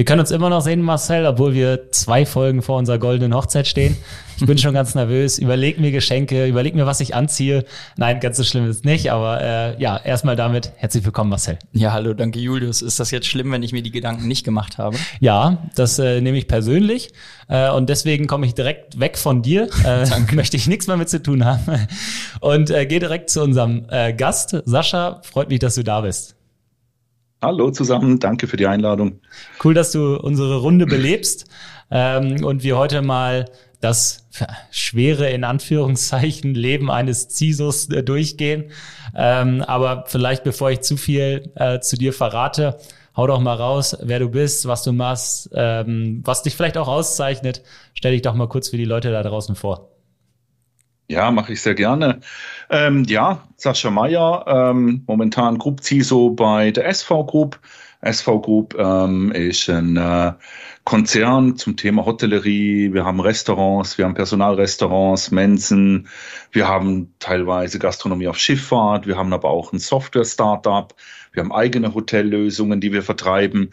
Wir können uns immer noch sehen, Marcel, obwohl wir zwei Folgen vor unserer goldenen Hochzeit stehen. Ich bin schon ganz nervös. Überleg mir Geschenke, überleg mir, was ich anziehe. Nein, ganz so schlimm ist es nicht, aber äh, ja, erstmal damit herzlich willkommen, Marcel. Ja, hallo, danke Julius. Ist das jetzt schlimm, wenn ich mir die Gedanken nicht gemacht habe? Ja, das äh, nehme ich persönlich äh, und deswegen komme ich direkt weg von dir. Äh, möchte ich nichts mehr mit zu tun haben und äh, gehe direkt zu unserem äh, Gast. Sascha, freut mich, dass du da bist. Hallo zusammen, danke für die Einladung. Cool, dass du unsere Runde belebst ähm, und wir heute mal das schwere, in Anführungszeichen, Leben eines CISOs äh, durchgehen. Ähm, aber vielleicht, bevor ich zu viel äh, zu dir verrate, hau doch mal raus, wer du bist, was du machst, ähm, was dich vielleicht auch auszeichnet. Stell dich doch mal kurz für die Leute da draußen vor. Ja, mache ich sehr gerne. Ähm, ja, Sascha Meyer, ähm, momentan Group CISO bei der SV Group. SV Group ähm, ist ein äh, Konzern zum Thema Hotellerie. Wir haben Restaurants, wir haben Personalrestaurants, Mensen, wir haben teilweise Gastronomie auf Schifffahrt, wir haben aber auch ein Software-Startup, wir haben eigene Hotellösungen, die wir vertreiben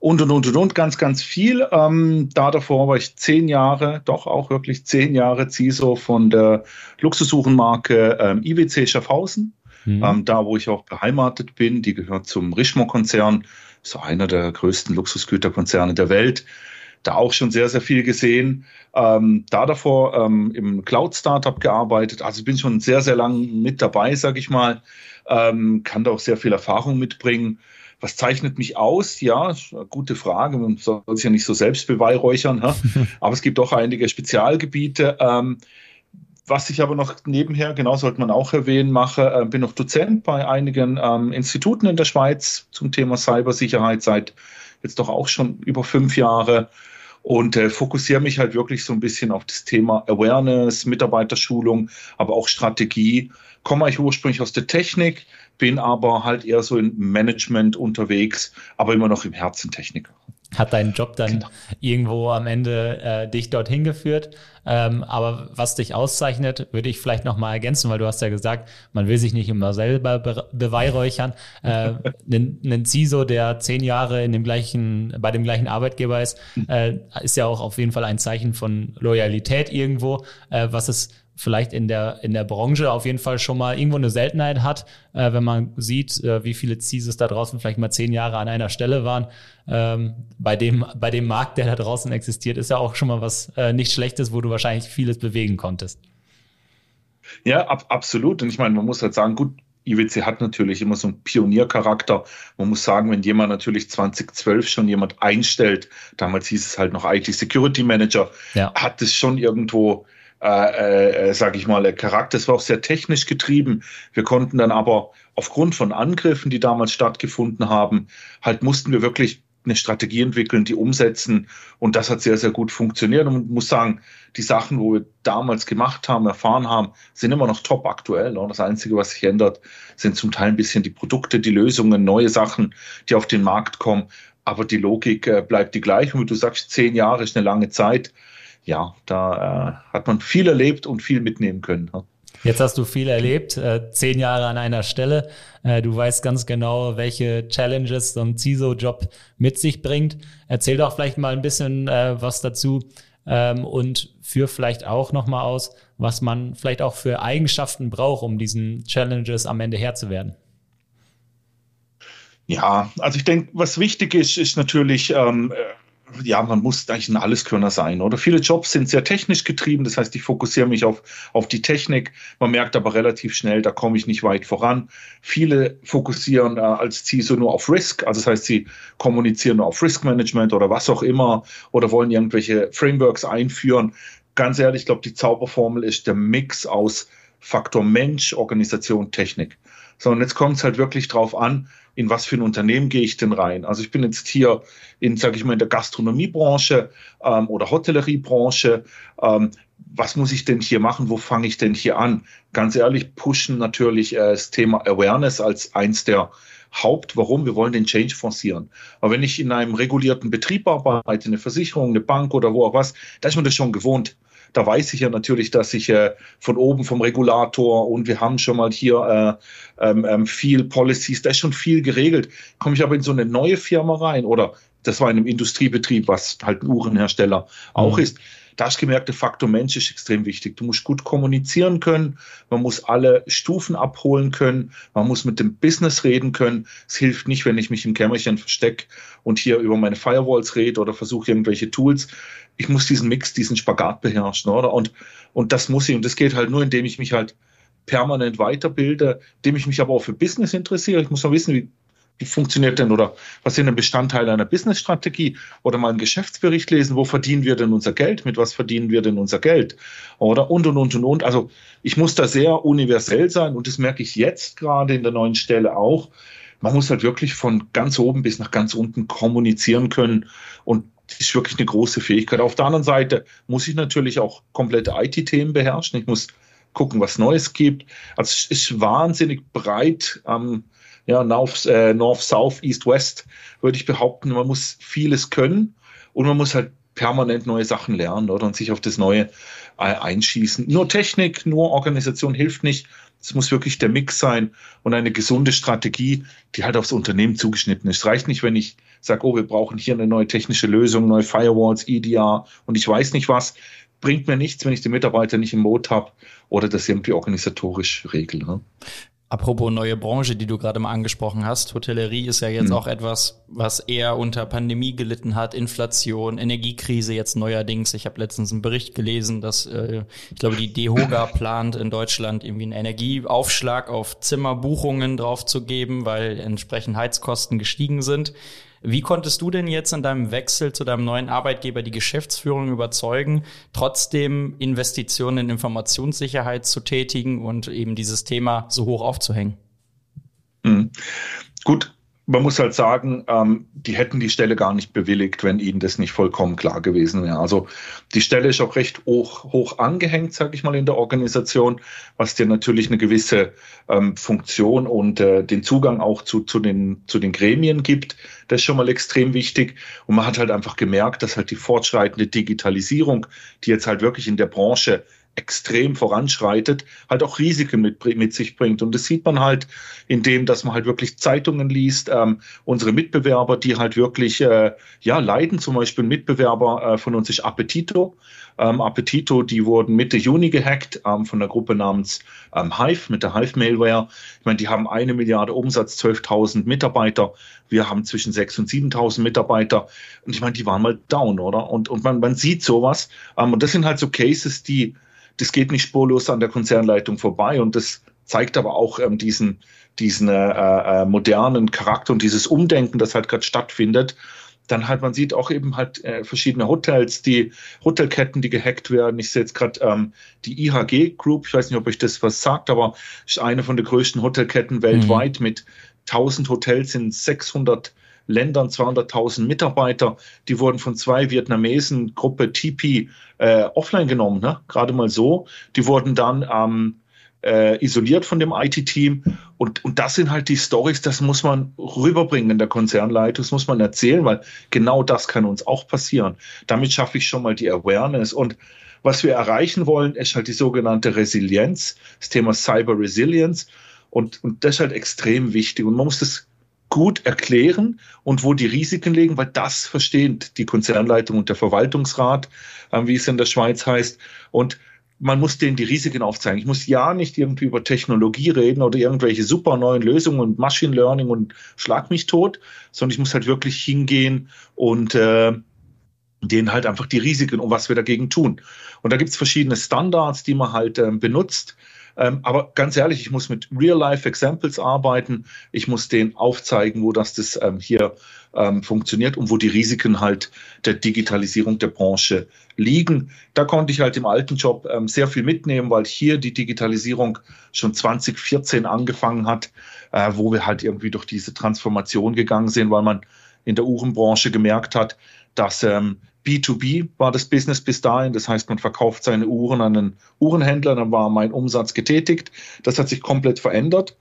und und und und und ganz, ganz viel. Ähm, da davor war ich zehn Jahre, doch auch wirklich zehn Jahre CISO von der Luxussuchenmarke ähm, IWC Schaffhausen. Mhm. Ähm, da, wo ich auch beheimatet bin, die gehört zum Richemont-Konzern, so einer der größten Luxusgüterkonzerne der Welt. Da auch schon sehr, sehr viel gesehen. Ähm, da davor ähm, im Cloud-Startup gearbeitet. Also ich bin schon sehr, sehr lang mit dabei, sag ich mal. Ähm, kann da auch sehr viel Erfahrung mitbringen. Was zeichnet mich aus? Ja, gute Frage. Man soll sich ja nicht so selbst beweihräuchern. aber es gibt auch einige Spezialgebiete. Ähm, was ich aber noch nebenher, genau sollte man auch erwähnen, mache, äh, bin noch Dozent bei einigen ähm, Instituten in der Schweiz zum Thema Cybersicherheit seit jetzt doch auch schon über fünf Jahre und äh, fokussiere mich halt wirklich so ein bisschen auf das Thema Awareness, Mitarbeiterschulung, aber auch Strategie. Komme ich ursprünglich aus der Technik, bin aber halt eher so im Management unterwegs, aber immer noch im Herzen Techniker. Hat dein Job dann genau. irgendwo am Ende äh, dich dorthin geführt? Ähm, aber was dich auszeichnet, würde ich vielleicht noch mal ergänzen, weil du hast ja gesagt, man will sich nicht immer selber be beweihräuchern. Äh, ein, CISO, der zehn Jahre in dem gleichen, bei dem gleichen Arbeitgeber ist, äh, ist ja auch auf jeden Fall ein Zeichen von Loyalität irgendwo, äh, was es vielleicht in der, in der Branche auf jeden Fall schon mal irgendwo eine Seltenheit hat, äh, wenn man sieht, äh, wie viele CISOs da draußen vielleicht mal zehn Jahre an einer Stelle waren. Ähm, bei, dem, bei dem Markt, der da draußen existiert, ist ja auch schon mal was äh, nicht Schlechtes, wo du wahrscheinlich vieles bewegen konntest. Ja, ab, absolut. Und ich meine, man muss halt sagen, gut, IWC hat natürlich immer so einen Pioniercharakter. Man muss sagen, wenn jemand natürlich 2012 schon jemand einstellt, damals hieß es halt noch eigentlich Security Manager, ja. hat es schon irgendwo äh, äh, sage ich mal, Charakter. Es war auch sehr technisch getrieben. Wir konnten dann aber aufgrund von Angriffen, die damals stattgefunden haben, halt mussten wir wirklich eine Strategie entwickeln, die umsetzen. Und das hat sehr, sehr gut funktioniert. Und muss sagen, die Sachen, wo wir damals gemacht haben, erfahren haben, sind immer noch top aktuell. Und das Einzige, was sich ändert, sind zum Teil ein bisschen die Produkte, die Lösungen, neue Sachen, die auf den Markt kommen. Aber die Logik äh, bleibt die gleiche. Und wie du sagst, zehn Jahre ist eine lange Zeit ja, da äh, hat man viel erlebt und viel mitnehmen können. Jetzt hast du viel erlebt, äh, zehn Jahre an einer Stelle. Äh, du weißt ganz genau, welche Challenges so ein CISO-Job mit sich bringt. Erzähl doch vielleicht mal ein bisschen äh, was dazu ähm, und führ vielleicht auch nochmal aus, was man vielleicht auch für Eigenschaften braucht, um diesen Challenges am Ende Herr zu werden. Ja, also ich denke, was wichtig ist, ist natürlich ähm, ja, man muss eigentlich ein Alleskönner sein, oder? Viele Jobs sind sehr technisch getrieben, das heißt, ich fokussiere mich auf, auf die Technik. Man merkt aber relativ schnell, da komme ich nicht weit voran. Viele fokussieren äh, als CISO nur auf Risk, also das heißt, sie kommunizieren nur auf Risk Management oder was auch immer oder wollen irgendwelche Frameworks einführen. Ganz ehrlich, ich glaube, die Zauberformel ist der Mix aus Faktor Mensch, Organisation, Technik. So, und jetzt kommt es halt wirklich drauf an, in was für ein Unternehmen gehe ich denn rein? Also ich bin jetzt hier in, sage ich mal, in der Gastronomiebranche ähm, oder Hotelleriebranche. Ähm, was muss ich denn hier machen? Wo fange ich denn hier an? Ganz ehrlich, pushen natürlich äh, das Thema Awareness als eins der Haupt, warum wir wollen den Change forcieren. Aber wenn ich in einem regulierten Betrieb arbeite, eine Versicherung, eine Bank oder wo auch was, da ist man das schon gewohnt. Da weiß ich ja natürlich, dass ich äh, von oben vom Regulator und wir haben schon mal hier äh, ähm, ähm, viel Policies, da ist schon viel geregelt. Komme ich aber in so eine neue Firma rein oder das war in einem Industriebetrieb, was halt ein Uhrenhersteller auch mhm. ist, da hast du gemerkt, der Faktor Mensch ist extrem wichtig. Du musst gut kommunizieren können, man muss alle Stufen abholen können, man muss mit dem Business reden können. Es hilft nicht, wenn ich mich im Kämmerchen verstecke und hier über meine Firewalls rede oder versuche irgendwelche Tools. Ich muss diesen Mix, diesen Spagat beherrschen, oder? Und, und das muss ich. Und das geht halt nur, indem ich mich halt permanent weiterbilde, indem ich mich aber auch für Business interessiere. Ich muss noch wissen, wie wie funktioniert denn oder was sind denn Bestandteile einer Businessstrategie oder mal einen Geschäftsbericht lesen, wo verdienen wir denn unser Geld, mit was verdienen wir denn unser Geld oder und und und und und. Also ich muss da sehr universell sein und das merke ich jetzt gerade in der neuen Stelle auch. Man muss halt wirklich von ganz oben bis nach ganz unten kommunizieren können und das ist wirklich eine große Fähigkeit. Auf der anderen Seite muss ich natürlich auch komplette IT-Themen beherrschen. Ich muss gucken, was Neues gibt. Also es ist wahnsinnig breit. Ähm, ja, North, äh, North, South, East, West, würde ich behaupten. Man muss vieles können und man muss halt permanent neue Sachen lernen oder und sich auf das Neue äh, einschießen. Nur Technik, nur Organisation hilft nicht. Es muss wirklich der Mix sein und eine gesunde Strategie, die halt aufs Unternehmen zugeschnitten ist. Es reicht nicht, wenn ich sage, oh, wir brauchen hier eine neue technische Lösung, neue Firewalls, EDR und ich weiß nicht was. Bringt mir nichts, wenn ich die Mitarbeiter nicht im Mode habe oder das irgendwie organisatorisch regle. Ne? Apropos neue Branche, die du gerade mal angesprochen hast, Hotellerie ist ja jetzt mhm. auch etwas, was eher unter Pandemie gelitten hat, Inflation, Energiekrise jetzt neuerdings. Ich habe letztens einen Bericht gelesen, dass äh, ich glaube, die DEHOGA plant in Deutschland irgendwie einen Energieaufschlag auf Zimmerbuchungen draufzugeben, weil entsprechend Heizkosten gestiegen sind. Wie konntest du denn jetzt in deinem Wechsel zu deinem neuen Arbeitgeber die Geschäftsführung überzeugen, trotzdem Investitionen in Informationssicherheit zu tätigen und eben dieses Thema so hoch aufzuhängen? Mhm. Gut, man muss halt sagen, ähm, die hätten die Stelle gar nicht bewilligt, wenn ihnen das nicht vollkommen klar gewesen wäre. Also die Stelle ist auch recht hoch, hoch angehängt, sage ich mal, in der Organisation, was dir natürlich eine gewisse ähm, Funktion und äh, den Zugang auch zu, zu, den, zu den Gremien gibt. Das ist schon mal extrem wichtig. Und man hat halt einfach gemerkt, dass halt die fortschreitende Digitalisierung, die jetzt halt wirklich in der Branche extrem voranschreitet, halt auch Risiken mit, mit sich bringt. Und das sieht man halt in dem, dass man halt wirklich Zeitungen liest, ähm, unsere Mitbewerber, die halt wirklich äh, ja leiden, zum Beispiel ein Mitbewerber äh, von uns ist Appetito. Ähm, Appetito, die wurden Mitte Juni gehackt ähm, von der Gruppe namens ähm, Hive mit der Hive-Malware. Ich meine, die haben eine Milliarde Umsatz, 12.000 Mitarbeiter. Wir haben zwischen 6.000 und 7.000 Mitarbeiter. Und ich meine, die waren mal down, oder? Und, und man, man sieht sowas. Ähm, und das sind halt so Cases, die das geht nicht spurlos an der Konzernleitung vorbei und das zeigt aber auch ähm, diesen, diesen äh, äh, modernen Charakter und dieses Umdenken, das halt gerade stattfindet. Dann halt, man sieht auch eben halt äh, verschiedene Hotels, die Hotelketten, die gehackt werden. Ich sehe jetzt gerade ähm, die IHG Group, ich weiß nicht, ob euch das was sagt, aber ist eine von der größten Hotelketten weltweit mhm. mit 1000 Hotels in 600 Ländern 200.000 Mitarbeiter. Die wurden von zwei Vietnamesen, Gruppe TP, äh, offline genommen, ne? gerade mal so. Die wurden dann ähm, äh, isoliert von dem IT-Team. Und, und das sind halt die Stories, das muss man rüberbringen in der Konzernleitung, das muss man erzählen, weil genau das kann uns auch passieren. Damit schaffe ich schon mal die Awareness. Und was wir erreichen wollen, ist halt die sogenannte Resilienz, das Thema Cyber Resilience. Und, und das ist halt extrem wichtig. Und man muss das gut erklären und wo die Risiken liegen, weil das versteht die Konzernleitung und der Verwaltungsrat, äh, wie es in der Schweiz heißt. Und man muss denen die Risiken aufzeigen. Ich muss ja nicht irgendwie über Technologie reden oder irgendwelche super neuen Lösungen und Machine Learning und schlag mich tot, sondern ich muss halt wirklich hingehen und äh, denen halt einfach die Risiken und was wir dagegen tun. Und da gibt es verschiedene Standards, die man halt äh, benutzt. Ähm, aber ganz ehrlich, ich muss mit Real-Life-Examples arbeiten. Ich muss denen aufzeigen, wo das, das ähm, hier ähm, funktioniert und wo die Risiken halt der Digitalisierung der Branche liegen. Da konnte ich halt im alten Job ähm, sehr viel mitnehmen, weil hier die Digitalisierung schon 2014 angefangen hat, äh, wo wir halt irgendwie durch diese Transformation gegangen sind, weil man in der Uhrenbranche gemerkt hat, dass ähm, B2B war das Business bis dahin. Das heißt, man verkauft seine Uhren an einen Uhrenhändler, dann war mein Umsatz getätigt. Das hat sich komplett verändert.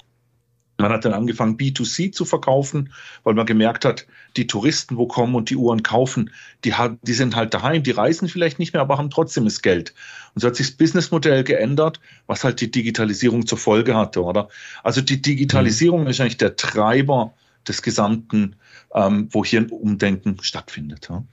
Man hat dann angefangen, B2C zu verkaufen, weil man gemerkt hat, die Touristen, wo kommen und die Uhren kaufen, die, die sind halt daheim, die reisen vielleicht nicht mehr, aber haben trotzdem das Geld. Und so hat sich das Businessmodell geändert, was halt die Digitalisierung zur Folge hatte, oder? Also die Digitalisierung mhm. ist eigentlich der Treiber des gesamten, ähm, wo hier ein Umdenken stattfindet. Ja?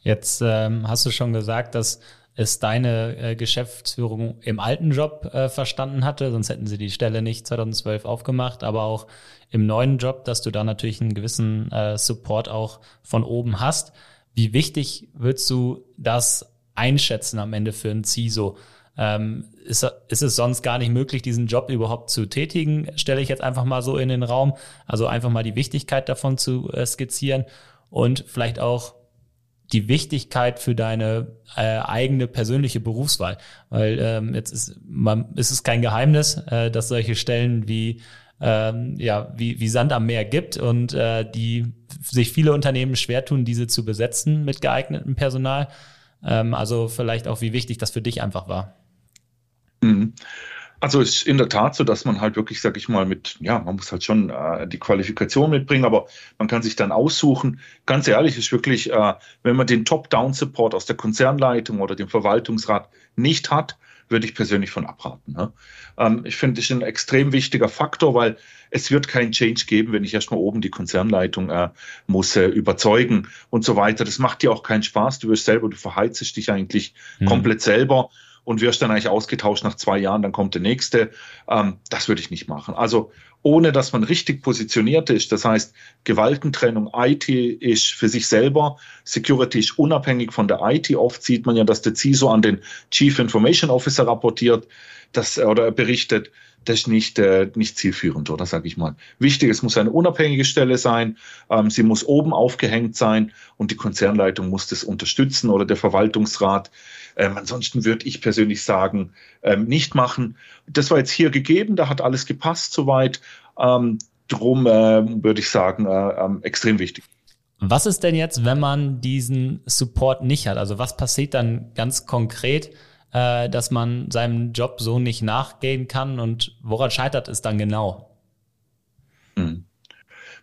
Jetzt ähm, hast du schon gesagt, dass es deine äh, Geschäftsführung im alten Job äh, verstanden hatte, sonst hätten sie die Stelle nicht 2012 aufgemacht, aber auch im neuen Job, dass du da natürlich einen gewissen äh, Support auch von oben hast. Wie wichtig würdest du das einschätzen am Ende für ein CISO? Ähm, ist, ist es sonst gar nicht möglich, diesen Job überhaupt zu tätigen? Stelle ich jetzt einfach mal so in den Raum. Also einfach mal die Wichtigkeit davon zu äh, skizzieren und vielleicht auch die Wichtigkeit für deine äh, eigene persönliche Berufswahl. Weil ähm, jetzt ist, man, ist es kein Geheimnis, äh, dass solche Stellen wie ähm, ja, wie, wie Sand am Meer gibt und äh, die sich viele Unternehmen schwer tun, diese zu besetzen mit geeignetem Personal. Ähm, also vielleicht auch, wie wichtig das für dich einfach war. Mhm. Also es ist in der Tat so, dass man halt wirklich, sag ich mal, mit, ja, man muss halt schon äh, die Qualifikation mitbringen, aber man kann sich dann aussuchen. Ganz ehrlich, ist wirklich, äh, wenn man den Top-Down-Support aus der Konzernleitung oder dem Verwaltungsrat nicht hat, würde ich persönlich von abraten. Ne? Ähm, ich finde, das ist ein extrem wichtiger Faktor, weil es wird keinen Change geben, wenn ich erstmal oben die Konzernleitung äh, muss äh, überzeugen und so weiter. Das macht dir auch keinen Spaß. Du wirst selber, du verheizest dich eigentlich mhm. komplett selber und wirst dann eigentlich ausgetauscht nach zwei Jahren, dann kommt der nächste. Ähm, das würde ich nicht machen. Also ohne dass man richtig positioniert ist, das heißt Gewaltentrennung, IT ist für sich selber, Security ist unabhängig von der IT. Oft sieht man ja, dass der CISO an den Chief Information Officer rapportiert das, oder berichtet das ist nicht, äh, nicht zielführend, oder sage ich mal. Wichtig, es muss eine unabhängige Stelle sein, ähm, sie muss oben aufgehängt sein und die Konzernleitung muss das unterstützen oder der Verwaltungsrat. Ähm, ansonsten würde ich persönlich sagen, ähm, nicht machen. Das war jetzt hier gegeben, da hat alles gepasst soweit. Ähm, drum äh, würde ich sagen, äh, äh, extrem wichtig. Was ist denn jetzt, wenn man diesen Support nicht hat? Also was passiert dann ganz konkret? Äh, dass man seinem Job so nicht nachgehen kann und woran scheitert es dann genau? Hm.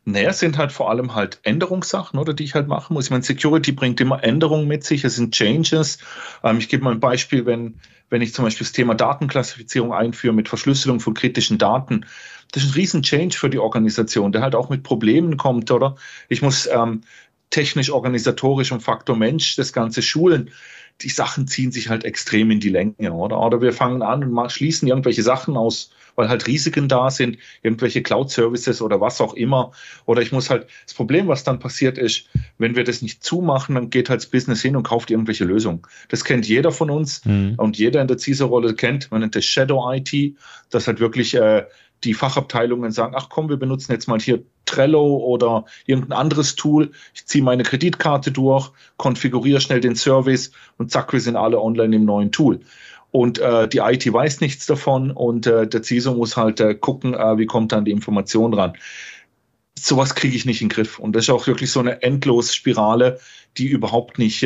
Naja, es sind halt vor allem halt Änderungssachen, oder die ich halt machen muss. Ich meine, Security bringt immer Änderungen mit sich, es sind Changes. Ähm, ich gebe mal ein Beispiel, wenn, wenn ich zum Beispiel das Thema Datenklassifizierung einführe mit Verschlüsselung von kritischen Daten. Das ist ein riesen Change für die Organisation, der halt auch mit Problemen kommt, oder? Ich muss ähm, technisch, organisatorisch und Faktor Mensch das Ganze schulen die Sachen ziehen sich halt extrem in die Länge, oder? Oder wir fangen an und schließen irgendwelche Sachen aus, weil halt Risiken da sind, irgendwelche Cloud-Services oder was auch immer. Oder ich muss halt, das Problem, was dann passiert ist, wenn wir das nicht zumachen, dann geht halt das Business hin und kauft irgendwelche Lösungen. Das kennt jeder von uns mhm. und jeder in der CISO-Rolle kennt, man nennt das Shadow IT, das halt wirklich äh, die Fachabteilungen sagen, ach komm, wir benutzen jetzt mal hier Trello oder irgendein anderes Tool. Ich ziehe meine Kreditkarte durch, konfiguriere schnell den Service und zack, wir sind alle online im neuen Tool. Und äh, die IT weiß nichts davon und äh, der CISO muss halt äh, gucken, äh, wie kommt dann die Information ran. Sowas kriege ich nicht in den Griff. Und das ist auch wirklich so eine endlose Spirale, die überhaupt nicht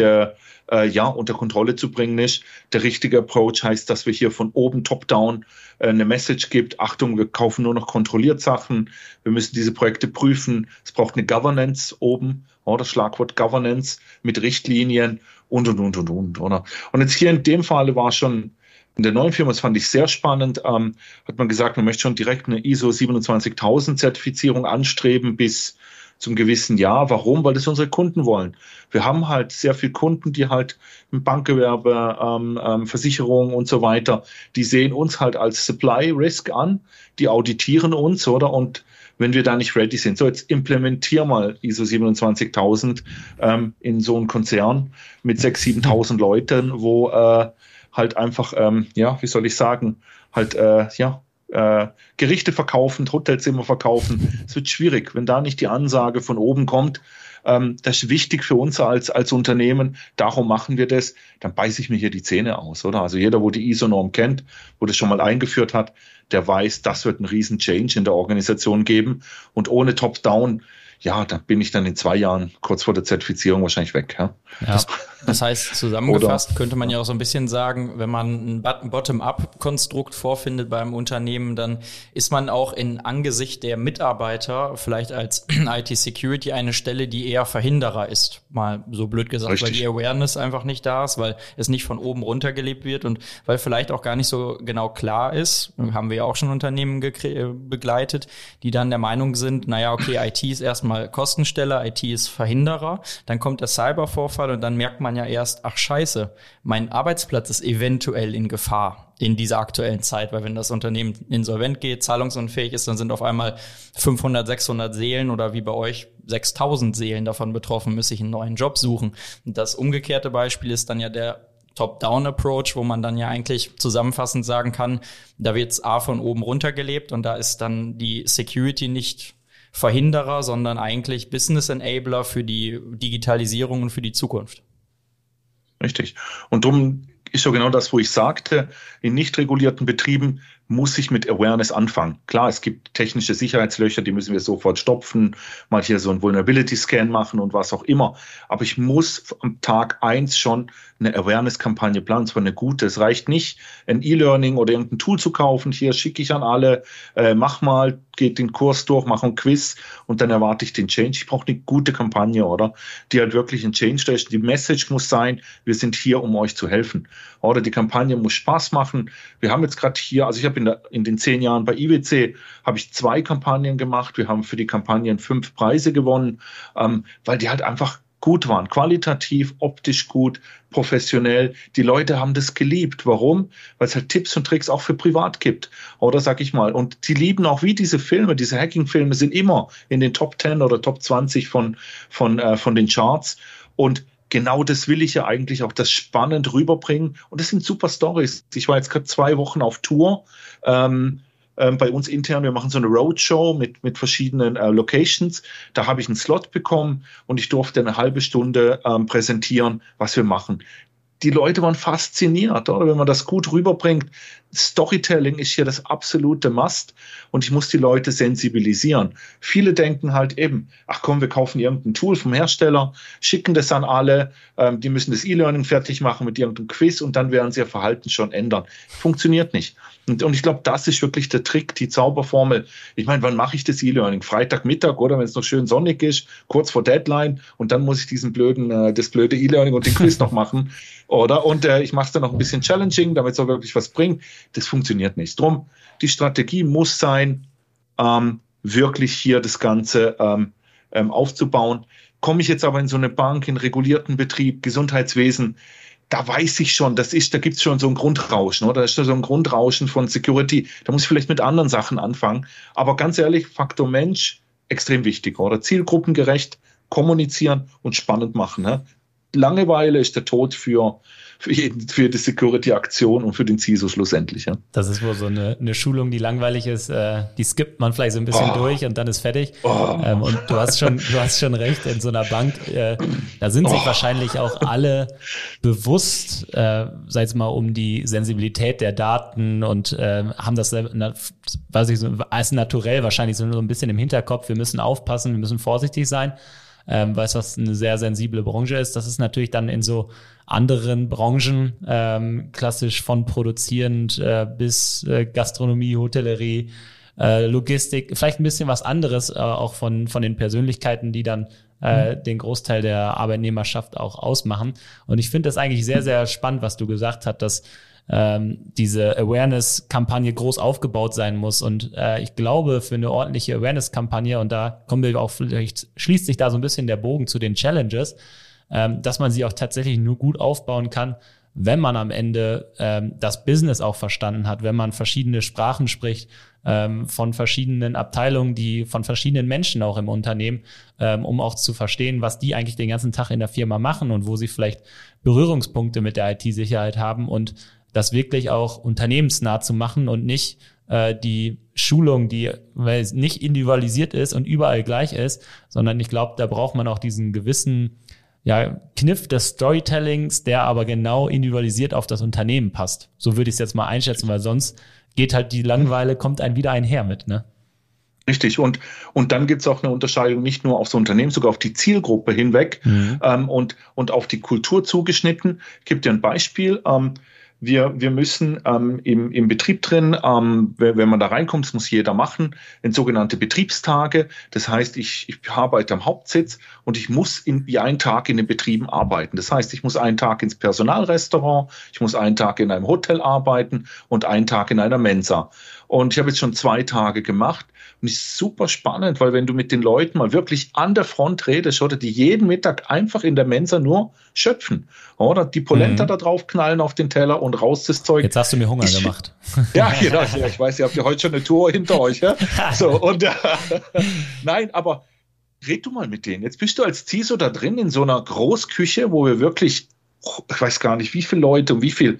äh, ja, unter Kontrolle zu bringen ist. Der richtige Approach heißt, dass wir hier von oben top-down äh, eine Message gibt. Achtung, wir kaufen nur noch kontrolliert Sachen. Wir müssen diese Projekte prüfen. Es braucht eine Governance oben, oder das Schlagwort Governance mit Richtlinien und, und, und, und, und, oder? Und jetzt hier in dem Fall war schon in der neuen Firma, das fand ich sehr spannend, ähm, hat man gesagt, man möchte schon direkt eine ISO 27000 Zertifizierung anstreben bis zum gewissen Jahr. Warum? Weil das unsere Kunden wollen. Wir haben halt sehr viele Kunden, die halt im Bankgewerbe, ähm, ähm, Versicherungen und so weiter, die sehen uns halt als Supply Risk an, die auditieren uns, oder? Und wenn wir da nicht ready sind. So, jetzt implementier mal ISO 27000 ähm, in so einen Konzern mit 6.000, 7.000 Leuten, wo äh, halt einfach, ähm, ja, wie soll ich sagen, halt, äh, ja, äh, Gerichte verkaufen, Hotelzimmer verkaufen. Es wird schwierig, wenn da nicht die Ansage von oben kommt, ähm, das ist wichtig für uns als, als Unternehmen, darum machen wir das, dann beiße ich mir hier die Zähne aus, oder? Also jeder, wo die ISO-Norm kennt, wo das schon mal eingeführt hat, der weiß, das wird einen riesen Change in der Organisation geben. Und ohne Top-Down ja, da bin ich dann in zwei Jahren kurz vor der Zertifizierung wahrscheinlich weg. Ja. ja. Das, heißt, zusammengefasst könnte man ja auch so ein bisschen sagen, wenn man ein Bottom-up-Konstrukt vorfindet beim Unternehmen, dann ist man auch in Angesicht der Mitarbeiter vielleicht als IT-Security eine Stelle, die eher Verhinderer ist. Mal so blöd gesagt, Richtig. weil die Awareness einfach nicht da ist, weil es nicht von oben runter gelebt wird und weil vielleicht auch gar nicht so genau klar ist, haben wir ja auch schon Unternehmen begleitet, die dann der Meinung sind, naja, okay, IT ist erstmal erstmal Kostensteller, IT ist Verhinderer, dann kommt der Cybervorfall und dann merkt man ja erst, ach scheiße, mein Arbeitsplatz ist eventuell in Gefahr in dieser aktuellen Zeit, weil wenn das Unternehmen insolvent geht, zahlungsunfähig ist, dann sind auf einmal 500, 600 Seelen oder wie bei euch 6000 Seelen davon betroffen, müsste ich einen neuen Job suchen. Und das umgekehrte Beispiel ist dann ja der Top-Down-Approach, wo man dann ja eigentlich zusammenfassend sagen kann, da wird es A von oben runter gelebt und da ist dann die Security nicht Verhinderer, sondern eigentlich Business Enabler für die Digitalisierung und für die Zukunft. Richtig. Und darum ist so genau das, wo ich sagte, in nicht regulierten Betrieben muss ich mit Awareness anfangen. Klar, es gibt technische Sicherheitslöcher, die müssen wir sofort stopfen, mal hier so einen Vulnerability Scan machen und was auch immer. Aber ich muss am Tag eins schon eine Awareness-Kampagne planen, zwar eine gute. Es reicht nicht, ein E-Learning oder irgendein Tool zu kaufen. Hier schicke ich an alle, äh, mach mal, geht den Kurs durch, mach ein Quiz und dann erwarte ich den Change. Ich brauche eine gute Kampagne, oder? Die halt wirklich ein Change. Die Message muss sein, wir sind hier, um euch zu helfen. Oder die Kampagne muss Spaß machen. Wir haben jetzt gerade hier, also ich habe in, in den zehn Jahren bei IWC, habe ich zwei Kampagnen gemacht. Wir haben für die Kampagnen fünf Preise gewonnen, ähm, weil die halt einfach gut waren, qualitativ, optisch gut, professionell. Die Leute haben das geliebt. Warum? Weil es halt Tipps und Tricks auch für privat gibt. Oder sag ich mal. Und die lieben auch wie diese Filme. Diese Hacking-Filme sind immer in den Top 10 oder Top 20 von, von, äh, von den Charts. Und genau das will ich ja eigentlich auch das spannend rüberbringen. Und das sind super Stories. Ich war jetzt gerade zwei Wochen auf Tour. Ähm, ähm, bei uns intern, wir machen so eine Roadshow mit, mit verschiedenen äh, Locations. Da habe ich einen Slot bekommen und ich durfte eine halbe Stunde ähm, präsentieren, was wir machen die Leute waren fasziniert, oder? Wenn man das gut rüberbringt. Storytelling ist hier das absolute Must und ich muss die Leute sensibilisieren. Viele denken halt eben, ach komm, wir kaufen irgendein Tool vom Hersteller, schicken das an alle, ähm, die müssen das E-Learning fertig machen mit irgendeinem Quiz und dann werden sie ihr Verhalten schon ändern. Funktioniert nicht. Und, und ich glaube, das ist wirklich der Trick, die Zauberformel. Ich meine, wann mache ich das E-Learning? Freitagmittag oder wenn es noch schön sonnig ist, kurz vor Deadline und dann muss ich diesen blöden, äh, das blöde E-Learning und den Quiz noch machen. Oder? Und äh, ich mache es dann noch ein bisschen challenging, damit es auch wirklich was bringt. Das funktioniert nicht. Drum, die Strategie muss sein, ähm, wirklich hier das Ganze ähm, ähm, aufzubauen. Komme ich jetzt aber in so eine Bank, in regulierten Betrieb, Gesundheitswesen, da weiß ich schon, das ist, da gibt's schon so ein Grundrauschen, oder? Da ist so ein Grundrauschen von Security. Da muss ich vielleicht mit anderen Sachen anfangen. Aber ganz ehrlich, Faktor Mensch, extrem wichtig, oder? Zielgruppengerecht kommunizieren und spannend machen. Ne? Langeweile ist der Tod für, für, jeden, für die Security-Aktion und für den CISO schlussendlich. Ja. Das ist wohl so eine, eine Schulung, die langweilig ist. Äh, die skippt man vielleicht so ein bisschen oh. durch und dann ist fertig. Oh. Ähm, und du hast schon, du hast schon recht, in so einer Bank, äh, da sind sich oh. wahrscheinlich auch alle bewusst, äh, sei es mal um die Sensibilität der Daten und äh, haben das, na, weiß ich, so, als naturell wahrscheinlich so ein bisschen im Hinterkopf. Wir müssen aufpassen, wir müssen vorsichtig sein ähm, weil es was eine sehr sensible Branche ist. Das ist natürlich dann in so anderen Branchen, ähm, klassisch von produzierend äh, bis äh, Gastronomie, Hotellerie, äh, Logistik, vielleicht ein bisschen was anderes, äh, auch von, von den Persönlichkeiten, die dann äh, mhm. den Großteil der Arbeitnehmerschaft auch ausmachen. Und ich finde das eigentlich sehr, sehr spannend, was du gesagt hast, dass ähm, diese Awareness-Kampagne groß aufgebaut sein muss. Und äh, ich glaube, für eine ordentliche Awareness-Kampagne, und da kommen wir auch, vielleicht schließt sich da so ein bisschen der Bogen zu den Challenges, dass man sie auch tatsächlich nur gut aufbauen kann, wenn man am Ende ähm, das Business auch verstanden hat, wenn man verschiedene Sprachen spricht, ähm, von verschiedenen Abteilungen, die von verschiedenen Menschen auch im Unternehmen, ähm, um auch zu verstehen, was die eigentlich den ganzen Tag in der Firma machen und wo sie vielleicht Berührungspunkte mit der IT-Sicherheit haben und das wirklich auch unternehmensnah zu machen und nicht äh, die Schulung, die weil es nicht individualisiert ist und überall gleich ist, sondern ich glaube, da braucht man auch diesen gewissen ja, Kniff des Storytellings, der aber genau individualisiert auf das Unternehmen passt. So würde ich es jetzt mal einschätzen, weil sonst geht halt die Langeweile, kommt ein wieder einher mit, ne? Richtig. Und, und dann gibt es auch eine Unterscheidung nicht nur aufs Unternehmen, sogar auf die Zielgruppe hinweg mhm. ähm, und, und auf die Kultur zugeschnitten. Ich gebe dir ein Beispiel. Ähm, wir, wir müssen ähm, im, im Betrieb drin, ähm, wenn man da reinkommt, muss jeder machen, in sogenannte Betriebstage. Das heißt, ich, ich arbeite am Hauptsitz und ich muss in, wie einen Tag in den Betrieben arbeiten. Das heißt, ich muss einen Tag ins Personalrestaurant, ich muss einen Tag in einem Hotel arbeiten und einen Tag in einer Mensa. Und ich habe jetzt schon zwei Tage gemacht und ist super spannend, weil wenn du mit den Leuten mal wirklich an der Front redest, oder die jeden Mittag einfach in der Mensa nur schöpfen, oder die Polenta mhm. da drauf knallen auf den Teller und raus das Zeug. Jetzt hast du mir Hunger ich, gemacht. Ja, genau, ja, ich weiß, ihr habt ja heute schon eine Tour hinter euch. Ja? So, und äh, nein, aber red du mal mit denen. Jetzt bist du als CISO da drin in so einer Großküche, wo wir wirklich, ich weiß gar nicht, wie viele Leute und wie viel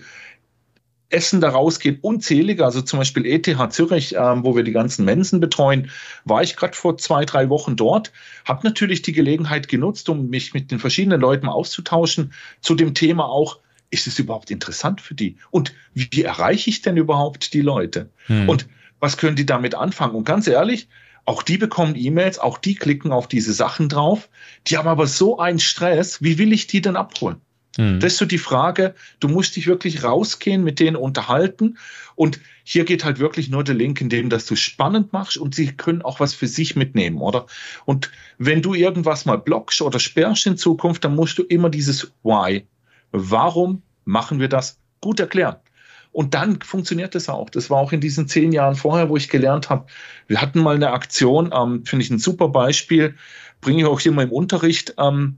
Essen da rausgeht, unzählige. Also zum Beispiel ETH Zürich, ähm, wo wir die ganzen Mensen betreuen, war ich gerade vor zwei, drei Wochen dort, habe natürlich die Gelegenheit genutzt, um mich mit den verschiedenen Leuten auszutauschen, zu dem Thema auch, ist es überhaupt interessant für die? Und wie, wie erreiche ich denn überhaupt die Leute? Hm. Und was können die damit anfangen? Und ganz ehrlich, auch die bekommen E-Mails, auch die klicken auf diese Sachen drauf. Die haben aber so einen Stress. Wie will ich die denn abholen? Hm. Das ist so die Frage, du musst dich wirklich rausgehen, mit denen unterhalten. Und hier geht halt wirklich nur der Link, in dem dass du spannend machst und sie können auch was für sich mitnehmen, oder? Und wenn du irgendwas mal blockst oder sperrst in Zukunft, dann musst du immer dieses Why. Warum machen wir das? Gut erklären. Und dann funktioniert das auch. Das war auch in diesen zehn Jahren vorher, wo ich gelernt habe. Wir hatten mal eine Aktion, ähm, finde ich ein super Beispiel, bringe ich auch hier mal im Unterricht. Ähm,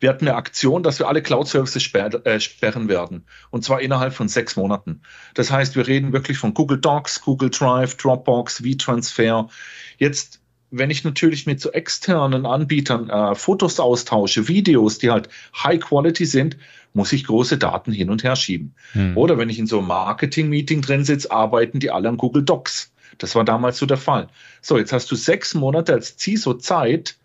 wir hatten eine Aktion, dass wir alle Cloud-Services sperr, äh, sperren werden. Und zwar innerhalb von sechs Monaten. Das heißt, wir reden wirklich von Google Docs, Google Drive, Dropbox, V-Transfer. Jetzt, wenn ich natürlich mit so externen Anbietern äh, Fotos austausche, Videos, die halt High Quality sind, muss ich große Daten hin und her schieben. Hm. Oder wenn ich in so einem Marketing-Meeting drin sitze, arbeiten die alle an Google Docs. Das war damals so der Fall. So, jetzt hast du sechs Monate als CISO Zeit,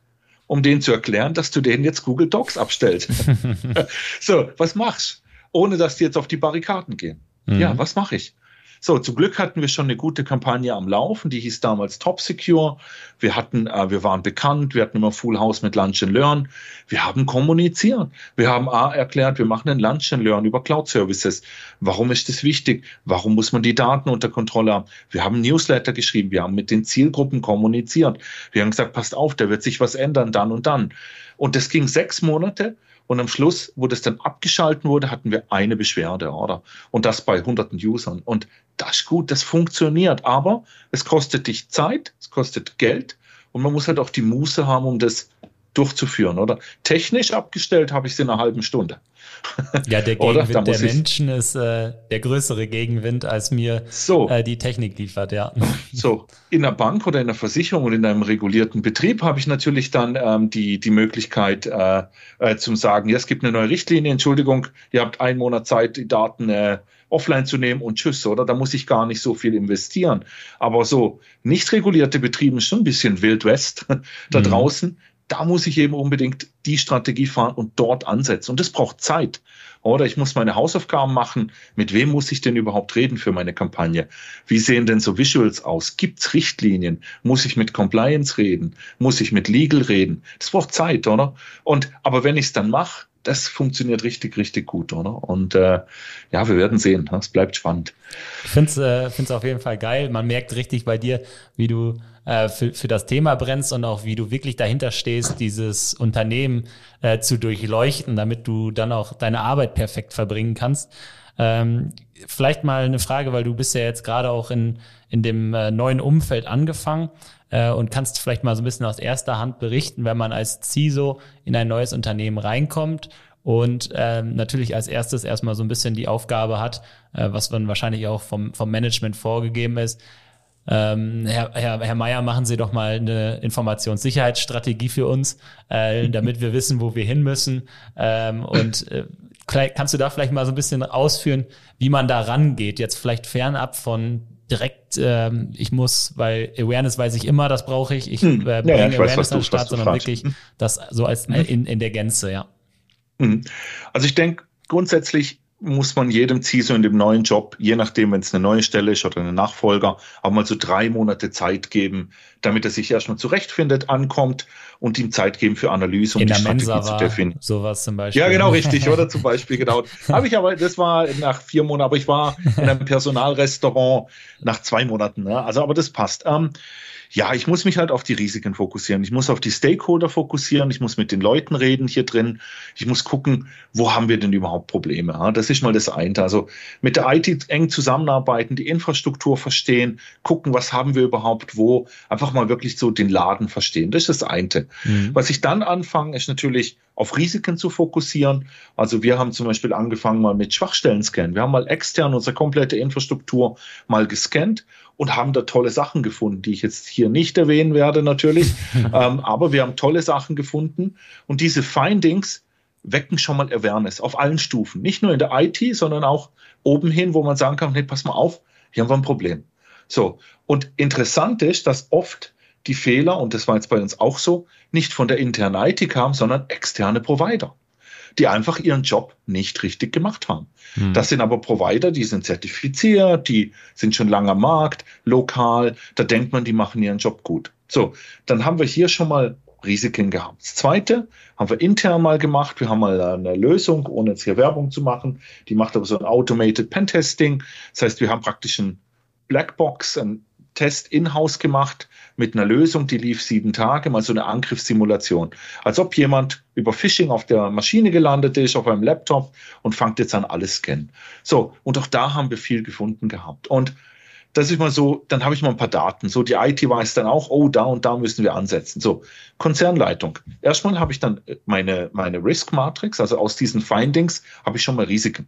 um denen zu erklären, dass du denen jetzt Google Docs abstellst. so, was machst? Ohne dass die jetzt auf die Barrikaden gehen. Mhm. Ja, was mache ich? So, zum Glück hatten wir schon eine gute Kampagne am Laufen, die hieß damals Top Secure. Wir hatten, äh, wir waren bekannt, wir hatten immer Full House mit Lunch and Learn. Wir haben kommuniziert. Wir haben A erklärt, wir machen ein Lunch and Learn über Cloud Services. Warum ist das wichtig? Warum muss man die Daten unter Kontrolle haben? Wir haben Newsletter geschrieben, wir haben mit den Zielgruppen kommuniziert. Wir haben gesagt, passt auf, da wird sich was ändern, dann und dann. Und das ging sechs Monate und am Schluss, wo das dann abgeschalten wurde, hatten wir eine Beschwerde, oder? Und das bei hunderten Usern. Und das ist gut, das funktioniert. Aber es kostet dich Zeit, es kostet Geld und man muss halt auch die Muße haben, um das durchzuführen, oder? Technisch abgestellt habe ich es in einer halben Stunde. Ja, der Gegenwind der Menschen ist äh, der größere Gegenwind, als mir so. äh, die Technik liefert, ja. So, in der Bank oder in der Versicherung oder in einem regulierten Betrieb habe ich natürlich dann ähm, die, die Möglichkeit äh, äh, zum sagen, ja, es gibt eine neue Richtlinie, Entschuldigung, ihr habt einen Monat Zeit, die Daten äh, offline zu nehmen und tschüss, oder? Da muss ich gar nicht so viel investieren. Aber so nicht regulierte Betriebe ist schon ein bisschen Wild West da mhm. draußen da muss ich eben unbedingt die Strategie fahren und dort ansetzen. Und das braucht Zeit. Oder ich muss meine Hausaufgaben machen. Mit wem muss ich denn überhaupt reden für meine Kampagne? Wie sehen denn so Visuals aus? Gibt's Richtlinien? Muss ich mit Compliance reden? Muss ich mit Legal reden? Das braucht Zeit, oder? Und aber wenn ich es dann mache, das funktioniert richtig, richtig gut, oder? Und äh, ja, wir werden sehen. Es bleibt spannend. Ich finde es äh, find's auf jeden Fall geil. Man merkt richtig bei dir, wie du äh, für, für das Thema brennst und auch wie du wirklich dahinter stehst, dieses Unternehmen äh, zu durchleuchten, damit du dann auch deine Arbeit perfekt verbringen kannst. Ähm, vielleicht mal eine Frage, weil du bist ja jetzt gerade auch in, in dem äh, neuen Umfeld angefangen äh, und kannst vielleicht mal so ein bisschen aus erster Hand berichten, wenn man als CISO in ein neues Unternehmen reinkommt und ähm, natürlich als erstes erstmal so ein bisschen die Aufgabe hat, äh, was dann wahrscheinlich auch vom, vom Management vorgegeben ist. Ähm, Herr, Herr, Herr Mayer, machen Sie doch mal eine Informationssicherheitsstrategie für uns, äh, damit wir wissen, wo wir hin müssen. Ähm, und äh, kannst du da vielleicht mal so ein bisschen ausführen, wie man da rangeht, jetzt vielleicht fernab von direkt, ähm, ich muss, weil Awareness weiß ich immer, das brauche ich. Ich hm. äh, bringe ja, ja, Awareness an den Start, sondern fragst. wirklich hm. das so als hm. in, in der Gänze, ja. Hm. Also ich denke, grundsätzlich muss man jedem CISO in dem neuen Job, je nachdem, wenn es eine neue Stelle ist oder eine Nachfolger, auch mal so drei Monate Zeit geben, damit er sich erstmal zurechtfindet, ankommt und ihm Zeit geben für Analyse und in die Strategie Mensa zu definieren. Sowas zum Beispiel. Ja, genau, richtig, oder zum Beispiel, genau. Habe ich aber, das war nach vier Monaten, aber ich war in einem Personalrestaurant nach zwei Monaten, ne? Also, aber das passt. Ähm, ja, ich muss mich halt auf die Risiken fokussieren. Ich muss auf die Stakeholder fokussieren. Ich muss mit den Leuten reden hier drin. Ich muss gucken, wo haben wir denn überhaupt Probleme? Das ist mal das eine. Also mit der IT eng zusammenarbeiten, die Infrastruktur verstehen, gucken, was haben wir überhaupt wo. Einfach mal wirklich so den Laden verstehen. Das ist das eine. Mhm. Was ich dann anfange, ist natürlich auf Risiken zu fokussieren. Also wir haben zum Beispiel angefangen mal mit Schwachstellen-Scan. Wir haben mal extern unsere komplette Infrastruktur mal gescannt und haben da tolle Sachen gefunden, die ich jetzt hier nicht erwähnen werde natürlich. ähm, aber wir haben tolle Sachen gefunden und diese Findings wecken schon mal Awareness auf allen Stufen. Nicht nur in der IT, sondern auch oben hin, wo man sagen kann, hey, pass mal auf, hier haben wir ein Problem. So. Und interessant ist, dass oft die Fehler, und das war jetzt bei uns auch so, nicht von der internen IT kamen, sondern externe Provider die einfach ihren Job nicht richtig gemacht haben. Hm. Das sind aber Provider, die sind zertifiziert, die sind schon lange am Markt, lokal, da denkt man, die machen ihren Job gut. So, dann haben wir hier schon mal Risiken gehabt. Das zweite haben wir intern mal gemacht. Wir haben mal eine Lösung, ohne jetzt hier Werbung zu machen. Die macht aber so ein Automated Pentesting. Das heißt, wir haben praktisch ein Blackbox, ein Test in-house gemacht mit einer Lösung, die lief sieben Tage, mal so eine Angriffssimulation. Als ob jemand über Phishing auf der Maschine gelandet ist, auf einem Laptop und fängt jetzt an alles scannen. So, und auch da haben wir viel gefunden gehabt. Und das ist mal so, dann habe ich mal ein paar Daten. So, die IT weiß dann auch, oh, da und da müssen wir ansetzen. So, Konzernleitung. Erstmal habe ich dann meine, meine Risk Matrix, also aus diesen Findings habe ich schon mal Risiken.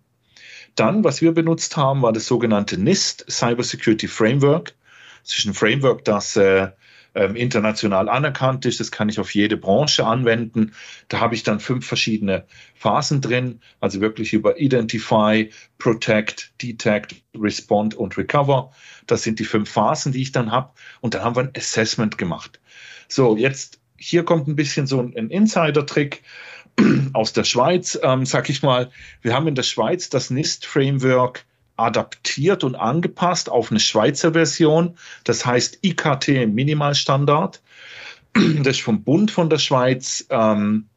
Dann, was wir benutzt haben, war das sogenannte NIST Cybersecurity Framework. Es ist ein Framework, das äh, ähm, international anerkannt ist. Das kann ich auf jede Branche anwenden. Da habe ich dann fünf verschiedene Phasen drin, also wirklich über Identify, Protect, Detect, Respond und Recover. Das sind die fünf Phasen, die ich dann habe. Und dann haben wir ein Assessment gemacht. So, jetzt hier kommt ein bisschen so ein Insider-Trick aus der Schweiz, ähm, sag ich mal. Wir haben in der Schweiz das NIST-Framework adaptiert und angepasst auf eine Schweizer Version. Das heißt IKT Minimalstandard. Das ist vom Bund von der Schweiz ähm,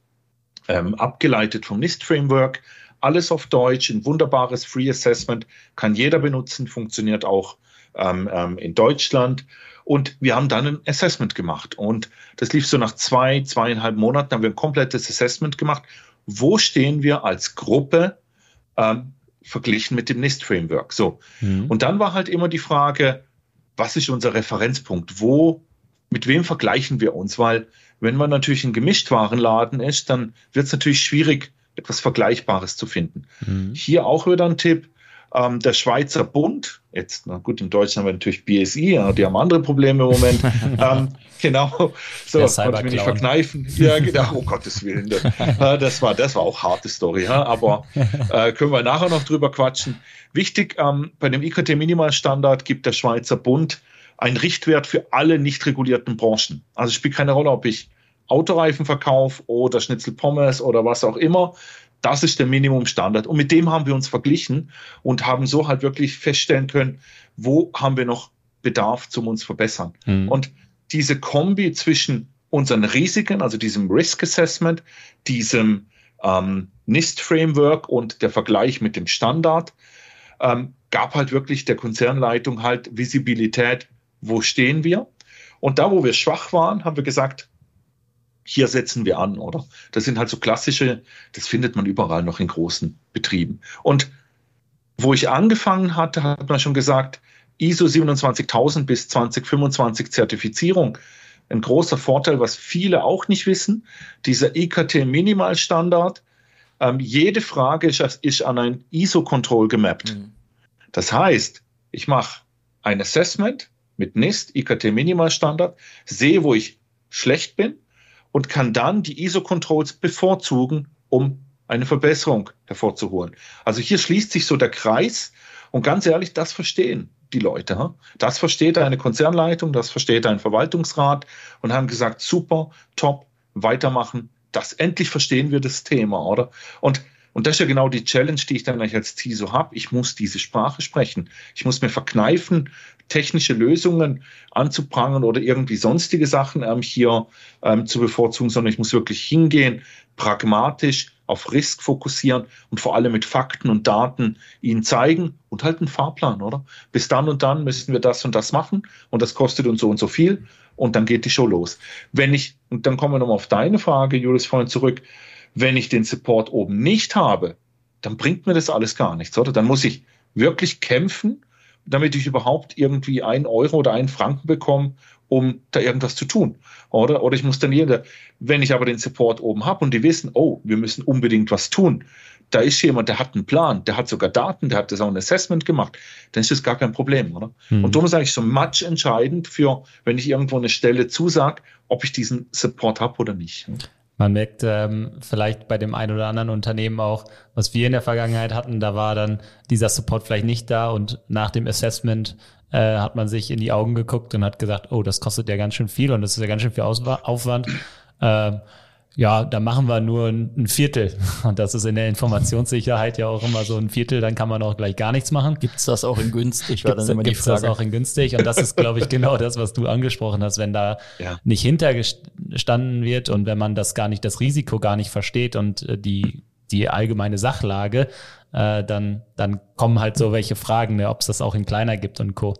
ähm, abgeleitet vom NIST-Framework. Alles auf Deutsch, ein wunderbares Free Assessment, kann jeder benutzen, funktioniert auch ähm, ähm, in Deutschland. Und wir haben dann ein Assessment gemacht. Und das lief so nach zwei, zweieinhalb Monaten, haben wir ein komplettes Assessment gemacht. Wo stehen wir als Gruppe ähm, verglichen mit dem NIST-Framework. So. Mhm. Und dann war halt immer die Frage, was ist unser Referenzpunkt? Wo, mit wem vergleichen wir uns? Weil wenn man natürlich ein Gemischtwarenladen ist, dann wird es natürlich schwierig, etwas Vergleichbares zu finden. Mhm. Hier auch wieder ein Tipp. Ähm, der Schweizer Bund, jetzt, na gut, in Deutschland haben wir natürlich BSI, ja, die haben andere Probleme im Moment. ähm, genau, so, konnte ich mir nicht verkneifen. Ja, genau, oh Gottes Willen. Das, äh, das, war, das war auch harte Story, ja, aber äh, können wir nachher noch drüber quatschen. Wichtig, ähm, bei dem IKT-Minimalstandard gibt der Schweizer Bund einen Richtwert für alle nicht regulierten Branchen. Also es spielt keine Rolle, ob ich Autoreifen verkaufe oder Schnitzel Pommes oder was auch immer. Das ist der Minimumstandard. Und mit dem haben wir uns verglichen und haben so halt wirklich feststellen können, wo haben wir noch Bedarf zum uns verbessern. Mhm. Und diese Kombi zwischen unseren Risiken, also diesem Risk Assessment, diesem ähm, NIST-Framework und der Vergleich mit dem Standard, ähm, gab halt wirklich der Konzernleitung halt Visibilität, wo stehen wir. Und da, wo wir schwach waren, haben wir gesagt, hier setzen wir an, oder? Das sind halt so klassische, das findet man überall noch in großen Betrieben. Und wo ich angefangen hatte, hat man schon gesagt, ISO 27000 bis 2025 Zertifizierung. Ein großer Vorteil, was viele auch nicht wissen, dieser IKT Minimalstandard. Ähm, jede Frage ist, ist an ein ISO-Control gemappt. Mhm. Das heißt, ich mache ein Assessment mit NIST, IKT Minimalstandard, sehe, wo ich schlecht bin, und kann dann die ISO-Controls bevorzugen, um eine Verbesserung hervorzuholen. Also hier schließt sich so der Kreis und ganz ehrlich, das verstehen die Leute. Das versteht eine Konzernleitung, das versteht ein Verwaltungsrat und haben gesagt, super, top, weitermachen. Das endlich verstehen wir das Thema, oder? Und und das ist ja genau die Challenge, die ich dann eigentlich als CISO habe. Ich muss diese Sprache sprechen. Ich muss mir verkneifen, technische Lösungen anzuprangern oder irgendwie sonstige Sachen ähm, hier ähm, zu bevorzugen, sondern ich muss wirklich hingehen, pragmatisch auf Risk fokussieren und vor allem mit Fakten und Daten ihnen zeigen und halt einen Fahrplan, oder? Bis dann und dann müssen wir das und das machen und das kostet uns so und so viel und dann geht die Show los. Wenn ich, und dann kommen wir nochmal auf deine Frage, Julius, vorhin zurück, wenn ich den Support oben nicht habe, dann bringt mir das alles gar nichts, oder? Dann muss ich wirklich kämpfen, damit ich überhaupt irgendwie einen Euro oder einen Franken bekomme, um da irgendwas zu tun. Oder, oder ich muss dann jeder, wenn ich aber den Support oben habe und die wissen, oh, wir müssen unbedingt was tun, da ist jemand, der hat einen Plan, der hat sogar Daten, der hat das auch ein Assessment gemacht, dann ist das gar kein Problem, oder? Mhm. Und darum ist eigentlich so much entscheidend für, wenn ich irgendwo eine Stelle zusage, ob ich diesen Support habe oder nicht. Man merkt ähm, vielleicht bei dem einen oder anderen Unternehmen auch, was wir in der Vergangenheit hatten, da war dann dieser Support vielleicht nicht da und nach dem Assessment äh, hat man sich in die Augen geguckt und hat gesagt, oh, das kostet ja ganz schön viel und das ist ja ganz schön viel Aufwand. Äh, ja, da machen wir nur ein Viertel. Und das ist in der Informationssicherheit ja auch immer so ein Viertel, dann kann man auch gleich gar nichts machen. Gibt's das auch in günstig? War Gibt's, dann immer gibt's die Frage. das auch in günstig? Und das ist, glaube ich, genau das, was du angesprochen hast. Wenn da ja. nicht hintergestanden wird und wenn man das gar nicht, das Risiko gar nicht versteht und äh, die, die allgemeine Sachlage, äh, dann, dann kommen halt so welche Fragen, ne, ob es das auch in kleiner gibt und Co.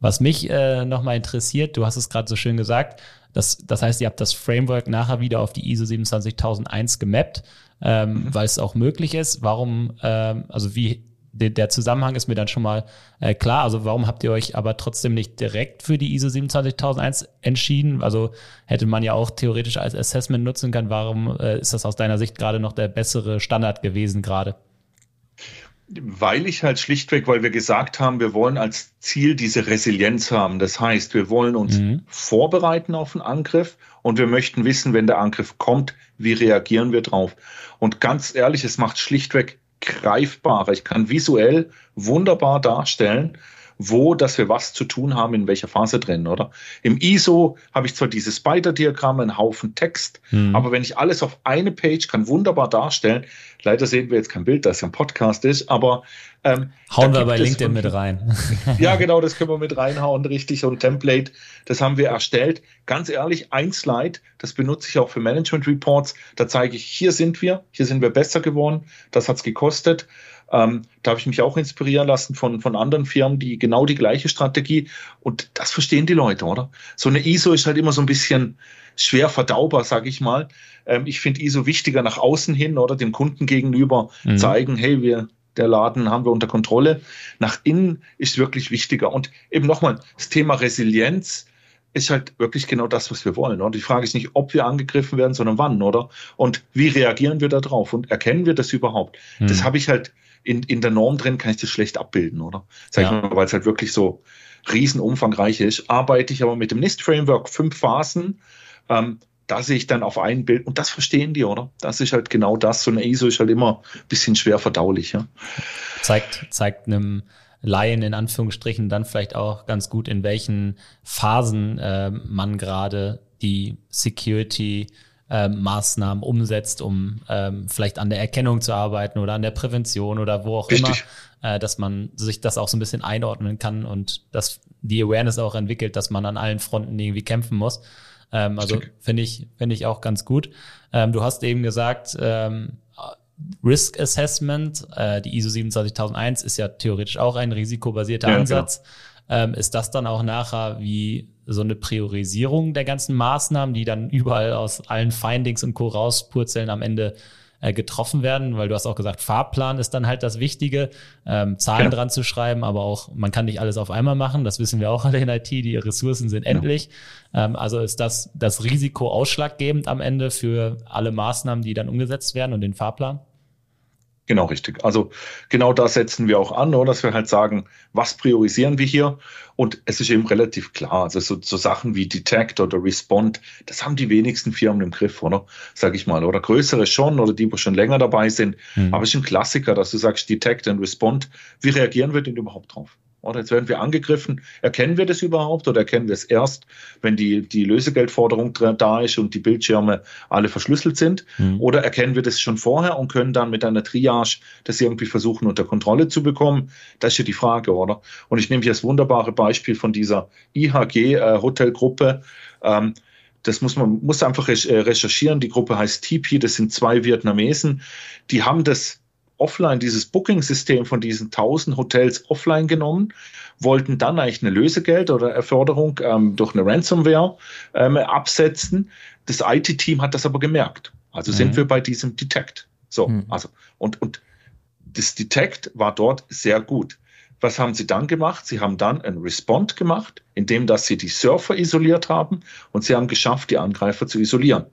Was mich äh, nochmal interessiert, du hast es gerade so schön gesagt, das, das heißt, ihr habt das Framework nachher wieder auf die ISO 27001 gemappt, ähm, mhm. weil es auch möglich ist. Warum, ähm, also wie de, der Zusammenhang ist mir dann schon mal äh, klar. Also warum habt ihr euch aber trotzdem nicht direkt für die ISO 27001 entschieden? Also hätte man ja auch theoretisch als Assessment nutzen können. Warum äh, ist das aus deiner Sicht gerade noch der bessere Standard gewesen gerade? Weil ich halt schlichtweg, weil wir gesagt haben, wir wollen als Ziel diese Resilienz haben. Das heißt, wir wollen uns mhm. vorbereiten auf einen Angriff und wir möchten wissen, wenn der Angriff kommt, wie reagieren wir drauf. Und ganz ehrlich, es macht schlichtweg greifbarer. Ich kann visuell wunderbar darstellen, wo, dass wir was zu tun haben, in welcher Phase drin, oder? Im ISO habe ich zwar dieses Spider-Diagramm, einen Haufen Text, mhm. aber wenn ich alles auf eine Page kann wunderbar darstellen, leider sehen wir jetzt kein Bild, das ja ein Podcast ist, aber ähm, Hauen wir bei LinkedIn mit rein. ja, genau, das können wir mit reinhauen, richtig, so ein Template, das haben wir erstellt. Ganz ehrlich, ein Slide, das benutze ich auch für Management Reports, da zeige ich, hier sind wir, hier sind wir besser geworden, das hat's gekostet. Ähm, da habe ich mich auch inspirieren lassen von, von anderen Firmen, die genau die gleiche Strategie und das verstehen die Leute, oder? So eine ISO ist halt immer so ein bisschen schwer verdaubar, sage ich mal. Ähm, ich finde ISO wichtiger nach außen hin oder dem Kunden gegenüber mhm. zeigen, hey, wir der Laden haben wir unter Kontrolle. Nach innen ist wirklich wichtiger. Und eben nochmal, das Thema Resilienz ist halt wirklich genau das, was wir wollen. Und die Frage ist nicht, ob wir angegriffen werden, sondern wann, oder? Und wie reagieren wir darauf? Und erkennen wir das überhaupt? Hm. Das habe ich halt in, in der Norm drin, kann ich das schlecht abbilden, oder? Sag ja. ich mal, weil es halt wirklich so riesenumfangreich ist. Arbeite ich aber mit dem NIST-Framework fünf Phasen, ähm, da sehe ich dann auf ein Bild und das verstehen die, oder? Das ist halt genau das. So eine ISO ist halt immer ein bisschen schwer verdaulich, ja. Zeigt, zeigt einem Laien in Anführungsstrichen dann vielleicht auch ganz gut, in welchen Phasen äh, man gerade die Security äh, Maßnahmen umsetzt, um ähm, vielleicht an der Erkennung zu arbeiten oder an der Prävention oder wo auch Richtig. immer, äh, dass man sich das auch so ein bisschen einordnen kann und dass die Awareness auch entwickelt, dass man an allen Fronten irgendwie kämpfen muss. Ähm, also finde ich, finde ich auch ganz gut. Ähm, du hast eben gesagt, ähm, Risk Assessment, äh, die ISO 27001 ist ja theoretisch auch ein risikobasierter ja, Ansatz. Genau. Ähm, ist das dann auch nachher wie so eine Priorisierung der ganzen Maßnahmen, die dann überall aus allen Findings und Co. rauspurzeln am Ende äh, getroffen werden, weil du hast auch gesagt, Fahrplan ist dann halt das Wichtige, ähm, Zahlen genau. dran zu schreiben, aber auch, man kann nicht alles auf einmal machen, das wissen wir auch alle in IT, die Ressourcen sind genau. endlich. Ähm, also ist das das Risiko ausschlaggebend am Ende für alle Maßnahmen, die dann umgesetzt werden und den Fahrplan? Genau, richtig. Also genau da setzen wir auch an, oder? dass wir halt sagen, was priorisieren wir hier? Und es ist eben relativ klar. Also so, so Sachen wie Detect oder Respond, das haben die wenigsten Firmen im Griff, oder? Sag ich mal. Oder größere schon oder die, wo schon länger dabei sind. Mhm. Aber es ist ein Klassiker, dass du sagst, Detect und Respond. Wie reagieren wir denn überhaupt drauf? Oder jetzt werden wir angegriffen. Erkennen wir das überhaupt oder erkennen wir es erst, wenn die, die Lösegeldforderung da ist und die Bildschirme alle verschlüsselt sind? Mhm. Oder erkennen wir das schon vorher und können dann mit einer Triage das irgendwie versuchen unter Kontrolle zu bekommen? Das ist ja die Frage, oder? Und ich nehme hier das wunderbare Beispiel von dieser IHG-Hotelgruppe. Äh, ähm, das muss man muss einfach recherchieren. Die Gruppe heißt TP, das sind zwei Vietnamesen. Die haben das offline, dieses Booking-System von diesen 1000 Hotels offline genommen, wollten dann eigentlich eine Lösegeld oder Erforderung ähm, durch eine Ransomware ähm, absetzen. Das IT-Team hat das aber gemerkt. Also mhm. sind wir bei diesem Detect. So, mhm. also, und, und das Detect war dort sehr gut. Was haben sie dann gemacht? Sie haben dann ein Respond gemacht, indem dass sie die Surfer isoliert haben und sie haben geschafft, die Angreifer zu isolieren.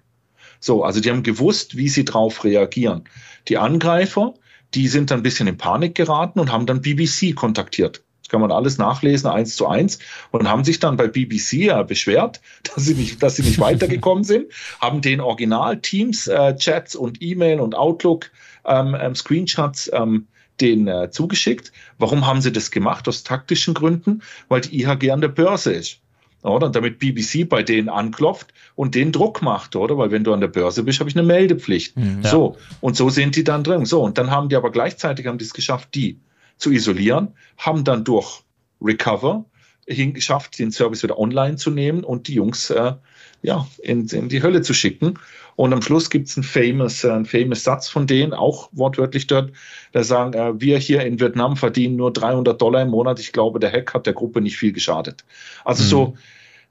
So, also die haben gewusst, wie sie darauf reagieren. Die Angreifer, die sind dann ein bisschen in Panik geraten und haben dann BBC kontaktiert. Das kann man alles nachlesen, eins zu eins, und haben sich dann bei BBC ja beschwert, dass sie nicht, dass sie nicht weitergekommen sind, haben den Original-Teams-Chats äh, und E-Mail und Outlook ähm, ähm, Screenshots ähm, den äh, zugeschickt. Warum haben sie das gemacht? Aus taktischen Gründen, weil die IHG an der Börse ist. Oder? damit BBC bei denen anklopft und den Druck macht, oder? Weil wenn du an der Börse bist, habe ich eine Meldepflicht. Mhm, ja. So. Und so sind die dann drin. So. Und dann haben die aber gleichzeitig haben die es geschafft, die zu isolieren, haben dann durch Recover geschafft, den Service wieder online zu nehmen und die Jungs äh, ja, in, in die Hölle zu schicken. Und am Schluss gibt es einen famous, äh, einen famous Satz von denen, auch wortwörtlich dort, da sagen, äh, wir hier in Vietnam verdienen nur 300 Dollar im Monat. Ich glaube, der Hack hat der Gruppe nicht viel geschadet. Also mhm. so,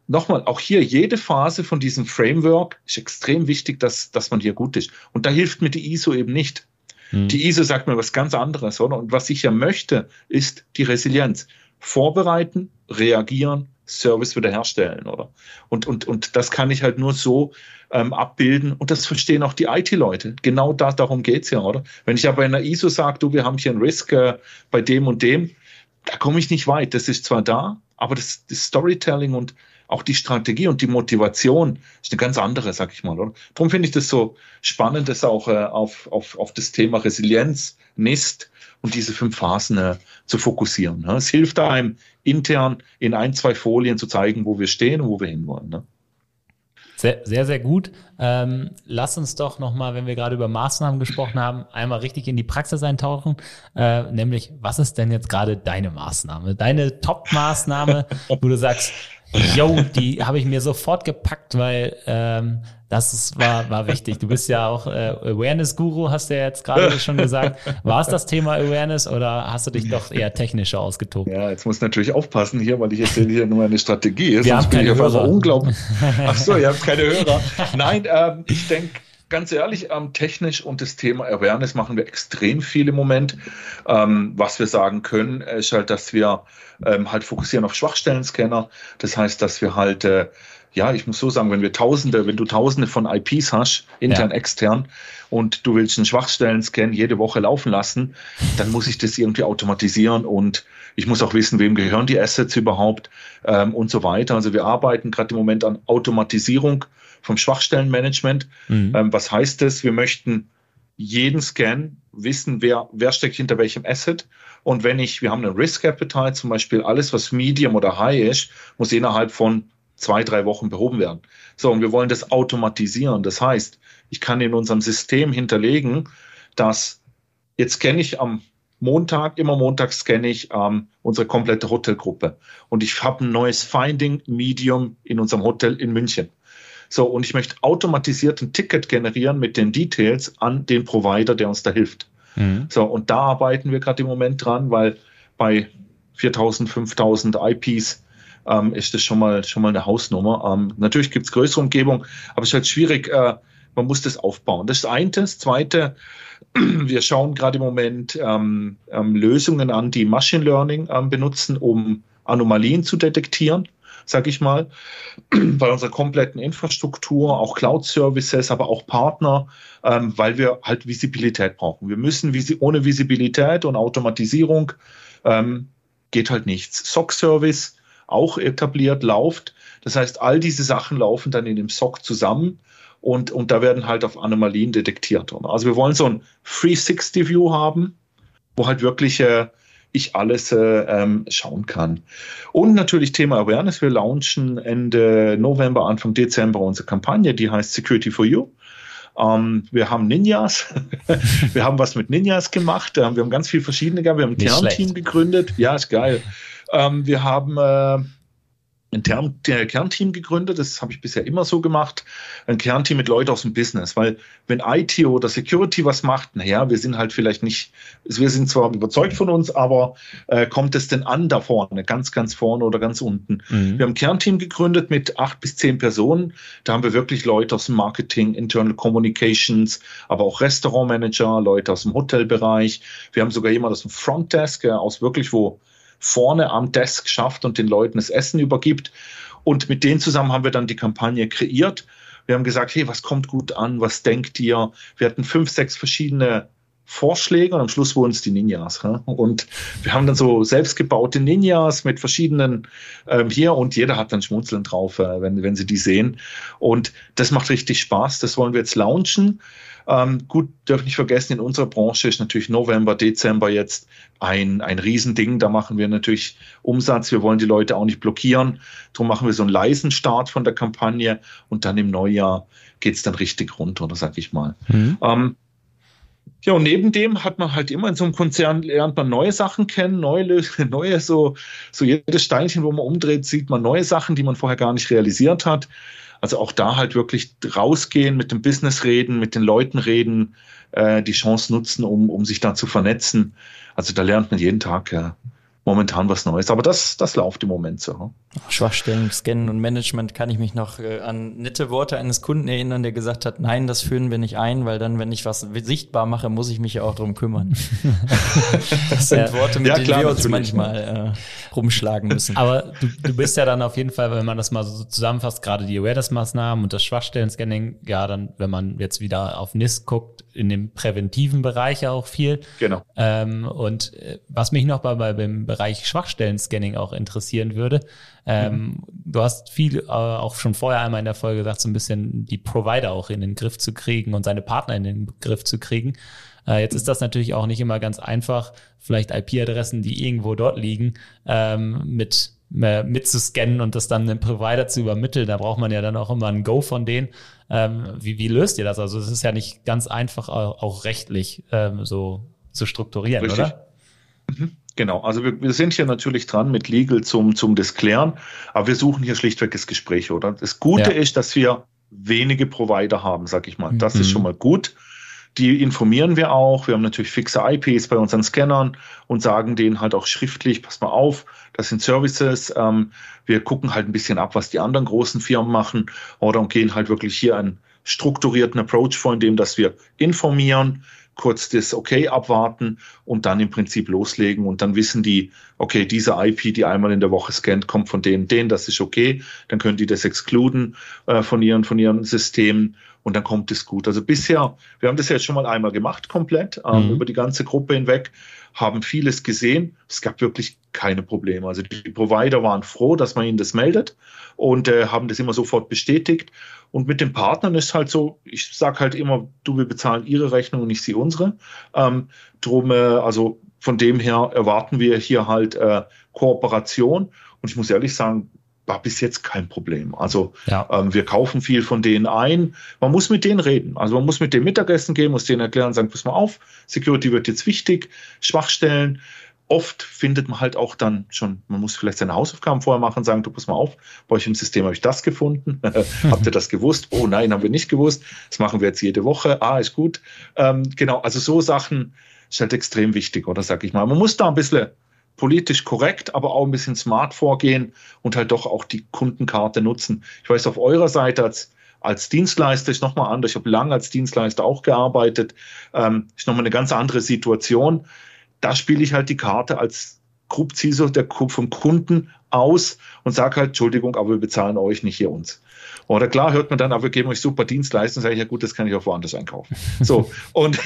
nochmal, auch hier jede Phase von diesem Framework ist extrem wichtig, dass, dass man hier gut ist. Und da hilft mir die ISO eben nicht. Mhm. Die ISO sagt mir was ganz anderes, oder? Und was ich ja möchte, ist die Resilienz. Vorbereiten, reagieren, Service wiederherstellen, oder? Und, und, und das kann ich halt nur so ähm, abbilden und das verstehen auch die IT-Leute. Genau da, darum geht's ja, oder? Wenn ich aber in der ISO sage, du, wir haben hier einen Risk äh, bei dem und dem, da komme ich nicht weit. Das ist zwar da, aber das, das Storytelling und auch die Strategie und die Motivation ist eine ganz andere, sag ich mal. Oder? Darum finde ich das so spannend, das auch äh, auf, auf, auf das Thema Resilienz, NIST und diese fünf Phasen äh, zu fokussieren. Ne? Es hilft einem intern in ein, zwei Folien zu zeigen, wo wir stehen und wo wir hinwollen. Ne? Sehr, sehr, sehr gut. Ähm, lass uns doch nochmal, wenn wir gerade über Maßnahmen gesprochen haben, einmal richtig in die Praxis eintauchen. Äh, nämlich, was ist denn jetzt gerade deine Maßnahme? Deine Top-Maßnahme, wo du sagst, yo, die habe ich mir sofort gepackt, weil ähm, das ist, war, war wichtig. Du bist ja auch äh, Awareness-Guru, hast du ja jetzt gerade schon gesagt. War es das Thema Awareness oder hast du dich doch eher technischer ausgetobt? Ja, jetzt muss natürlich aufpassen hier, weil ich erzähle hier nur eine Strategie. Wir haben keine Hörer. unglaublich. Ach so, ihr habt keine Hörer. Nein, ähm, ich denke, ganz ehrlich, ähm, technisch und das Thema Awareness machen wir extrem viel im Moment. Ähm, was wir sagen können, ist halt, dass wir ähm, halt fokussieren auf Schwachstellen-Scanner. Das heißt, dass wir halt äh, ja, ich muss so sagen, wenn wir Tausende, wenn du Tausende von IPs hast, intern, ja. extern, und du willst einen Schwachstellen-Scan jede Woche laufen lassen, dann muss ich das irgendwie automatisieren und ich muss auch wissen, wem gehören die Assets überhaupt ähm, und so weiter. Also wir arbeiten gerade im Moment an Automatisierung vom Schwachstellenmanagement. Mhm. Ähm, was heißt das? Wir möchten jeden Scan wissen, wer, wer steckt hinter welchem Asset. Und wenn ich, wir haben einen Risk Appetite, zum Beispiel alles, was Medium oder High ist, muss innerhalb von zwei, drei Wochen behoben werden. So, und wir wollen das automatisieren. Das heißt, ich kann in unserem System hinterlegen, dass jetzt kenne ich am Montag, immer montags scanne ich ähm, unsere komplette Hotelgruppe. Und ich habe ein neues Finding Medium in unserem Hotel in München. So, und ich möchte automatisiert ein Ticket generieren mit den Details an den Provider, der uns da hilft. Mhm. So, und da arbeiten wir gerade im Moment dran, weil bei 4000, 5000 IPs ähm, ist das schon mal, schon mal eine Hausnummer. Ähm, natürlich gibt es größere Umgebungen, aber es ist halt schwierig, äh, man muss das aufbauen. Das ist das eine. Das zweite, wir schauen gerade im Moment ähm, ähm, Lösungen an, die Machine Learning ähm, benutzen, um Anomalien zu detektieren, sage ich mal, bei unserer kompletten Infrastruktur, auch Cloud-Services, aber auch Partner, ähm, weil wir halt Visibilität brauchen. Wir müssen visi ohne Visibilität und Automatisierung ähm, geht halt nichts. SOC-Service auch etabliert läuft. Das heißt, all diese Sachen laufen dann in dem SOC zusammen und, und da werden halt auf Anomalien detektiert. Also wir wollen so ein 360-View haben, wo halt wirklich äh, ich alles äh, ähm, schauen kann. Und natürlich Thema Awareness. Wir launchen Ende November, Anfang Dezember unsere Kampagne, die heißt Security for You. Ähm, wir haben Ninjas. wir haben was mit Ninjas gemacht. wir haben ganz viele verschiedene gehabt. Wir haben ein Kernteam gegründet. Ja, ist geil. Ähm, wir haben äh, ein Kernteam gegründet, das habe ich bisher immer so gemacht, ein Kernteam mit Leuten aus dem Business, weil wenn IT oder Security was macht, naja, wir sind halt vielleicht nicht, wir sind zwar überzeugt von uns, aber äh, kommt es denn an da vorne, ganz, ganz vorne oder ganz unten? Mhm. Wir haben ein Kernteam gegründet mit acht bis zehn Personen, da haben wir wirklich Leute aus dem Marketing, Internal Communications, aber auch Restaurantmanager, Leute aus dem Hotelbereich, wir haben sogar jemand aus dem Frontdesk, äh, aus wirklich wo vorne am Desk schafft und den Leuten das Essen übergibt. Und mit denen zusammen haben wir dann die Kampagne kreiert. Wir haben gesagt, hey, was kommt gut an? Was denkt ihr? Wir hatten fünf, sechs verschiedene Vorschläge und am Schluss wurden es die Ninjas. Und wir haben dann so selbstgebaute Ninjas mit verschiedenen ähm, hier und jeder hat dann Schmunzeln drauf, äh, wenn, wenn sie die sehen. Und das macht richtig Spaß. Das wollen wir jetzt launchen. Ähm, gut, dürfen nicht vergessen, in unserer Branche ist natürlich November, Dezember jetzt ein, ein Riesending. Da machen wir natürlich Umsatz. Wir wollen die Leute auch nicht blockieren. Darum machen wir so einen leisen Start von der Kampagne und dann im Neujahr geht es dann richtig runter, sag ich mal. Mhm. Ähm, ja, und neben dem hat man halt immer in so einem Konzern lernt man neue Sachen kennen, neue, neue so, so jedes Steinchen, wo man umdreht, sieht man neue Sachen, die man vorher gar nicht realisiert hat. Also auch da halt wirklich rausgehen, mit dem Business reden, mit den Leuten reden, äh, die Chance nutzen, um, um sich da zu vernetzen. Also da lernt man jeden Tag ja, momentan was Neues. Aber das, das läuft im Moment so. Ne? Schwachstellen, Scannen und Management kann ich mich noch äh, an nette Worte eines Kunden erinnern, der gesagt hat, nein, das führen wir nicht ein, weil dann, wenn ich was sichtbar mache, muss ich mich ja auch drum kümmern. das sind ja. Worte, mit ja, denen klar, wir uns natürlich. manchmal äh, rumschlagen müssen. Aber du, du bist ja dann auf jeden Fall, wenn man das mal so zusammenfasst, gerade die Awareness-Maßnahmen und das Schwachstellen-Scanning, ja, dann, wenn man jetzt wieder auf NIST guckt, in dem präventiven Bereich auch viel. Genau. Ähm, und äh, was mich noch bei, bei dem Bereich Schwachstellen-Scanning auch interessieren würde, ähm, mhm. du hast viel äh, auch schon vorher einmal in der Folge gesagt, so ein bisschen die Provider auch in den Griff zu kriegen und seine Partner in den Griff zu kriegen. Äh, jetzt ist das natürlich auch nicht immer ganz einfach, vielleicht IP-Adressen, die irgendwo dort liegen, ähm, mit mitzuscannen und das dann dem Provider zu übermitteln. Da braucht man ja dann auch immer ein Go von denen. Ähm, wie, wie löst ihr das? Also es ist ja nicht ganz einfach, auch, rechtlich ähm, so zu strukturieren, Richtig. oder? Mhm. Genau, also wir, wir sind hier natürlich dran mit Legal zum, zum Disklären, aber wir suchen hier schlichtweg das Gespräch, oder? Das Gute ja. ist, dass wir wenige Provider haben, sag ich mal. Das mhm. ist schon mal gut. Die informieren wir auch. Wir haben natürlich fixe IPs bei unseren Scannern und sagen denen halt auch schriftlich, pass mal auf, das sind Services. Ähm, wir gucken halt ein bisschen ab, was die anderen großen Firmen machen oder und gehen halt wirklich hier einen strukturierten Approach vor, indem dass wir informieren, kurz das Okay abwarten und dann im Prinzip loslegen. Und dann wissen die, okay, diese IP, die einmal in der Woche scannt, kommt von denen, denen, das ist okay, dann können die das exkluden äh, von ihren, von ihren Systemen und dann kommt es gut. Also bisher, wir haben das jetzt schon mal einmal gemacht, komplett, ähm, mhm. über die ganze Gruppe hinweg, haben vieles gesehen. Es gab wirklich keine Probleme. Also die Provider waren froh, dass man ihnen das meldet und äh, haben das immer sofort bestätigt. Und mit den Partnern ist halt so, ich sage halt immer, du, wir bezahlen ihre Rechnung und nicht sie unsere. Ähm, drum, äh, also von dem her erwarten wir hier halt äh, Kooperation. Und ich muss ehrlich sagen, war bis jetzt kein Problem. Also ja. ähm, wir kaufen viel von denen ein. Man muss mit denen reden. Also man muss mit denen Mittagessen gehen, muss denen erklären, sagen, pass mal auf, Security wird jetzt wichtig, Schwachstellen. Oft findet man halt auch dann schon, man muss vielleicht seine Hausaufgaben vorher machen, sagen, du pass mal auf, bei euch im System habe ich das gefunden. Habt ihr das gewusst? Oh nein, haben wir nicht gewusst. Das machen wir jetzt jede Woche. Ah, ist gut. Ähm, genau, also so Sachen ist halt extrem wichtig, oder sag ich mal. Man muss da ein bisschen politisch korrekt, aber auch ein bisschen smart vorgehen und halt doch auch die Kundenkarte nutzen. Ich weiß, auf eurer Seite als, als Dienstleister ist nochmal anders. Ich habe lange als Dienstleister auch gearbeitet. Ähm, ist nochmal eine ganz andere Situation. Da spiele ich halt die Karte als Group CISO der vom Kunden aus und sage halt, Entschuldigung, aber wir bezahlen euch nicht hier uns. Oder klar hört man dann, aber wir geben euch super Dienstleistungen, sage ich, ja gut, das kann ich auch woanders einkaufen. So, und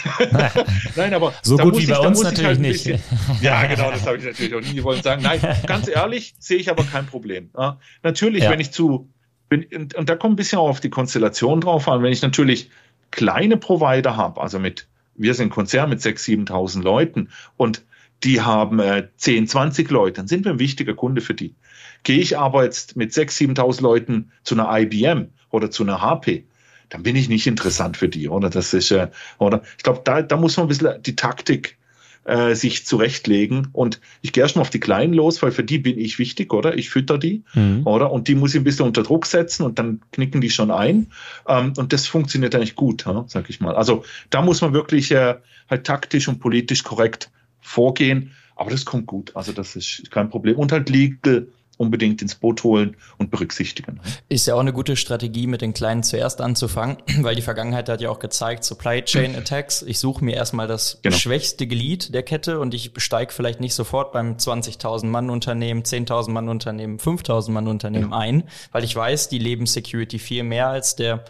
nein, aber so gut wie bei ich, uns natürlich halt nicht. Bisschen, ja, genau, das habe ich natürlich auch nie gewollt sagen. Nein, ganz ehrlich, sehe ich aber kein Problem. Ja, natürlich, ja. wenn ich zu, bin, und, und da kommt ein bisschen auch auf die Konstellation drauf an, wenn ich natürlich kleine Provider habe, also mit, wir sind Konzern mit 6.000, 7.000 Leuten und die haben äh, 10, 20 Leute, dann sind wir ein wichtiger Kunde für die. Gehe ich aber jetzt mit 6.000, 7.000 Leuten zu einer IBM oder zu einer HP, dann bin ich nicht interessant für die, oder? Das ist, äh, oder? Ich glaube, da, da muss man ein bisschen die Taktik äh, sich zurechtlegen. Und ich gehe erstmal auf die Kleinen los, weil für die bin ich wichtig, oder? Ich fütter die, mhm. oder? Und die muss ich ein bisschen unter Druck setzen und dann knicken die schon ein. Ähm, und das funktioniert eigentlich gut, ja, sag ich mal. Also da muss man wirklich äh, halt taktisch und politisch korrekt vorgehen. Aber das kommt gut. Also das ist kein Problem. Und halt legal unbedingt ins Boot holen und berücksichtigen. Ist ja auch eine gute Strategie, mit den Kleinen zuerst anzufangen, weil die Vergangenheit hat ja auch gezeigt, Supply Chain Attacks. Ich suche mir erstmal das genau. schwächste Glied der Kette und ich steige vielleicht nicht sofort beim 20.000 Mann Unternehmen, 10.000 Mann Unternehmen, 5.000 Mann Unternehmen genau. ein, weil ich weiß, die leben Security viel mehr als der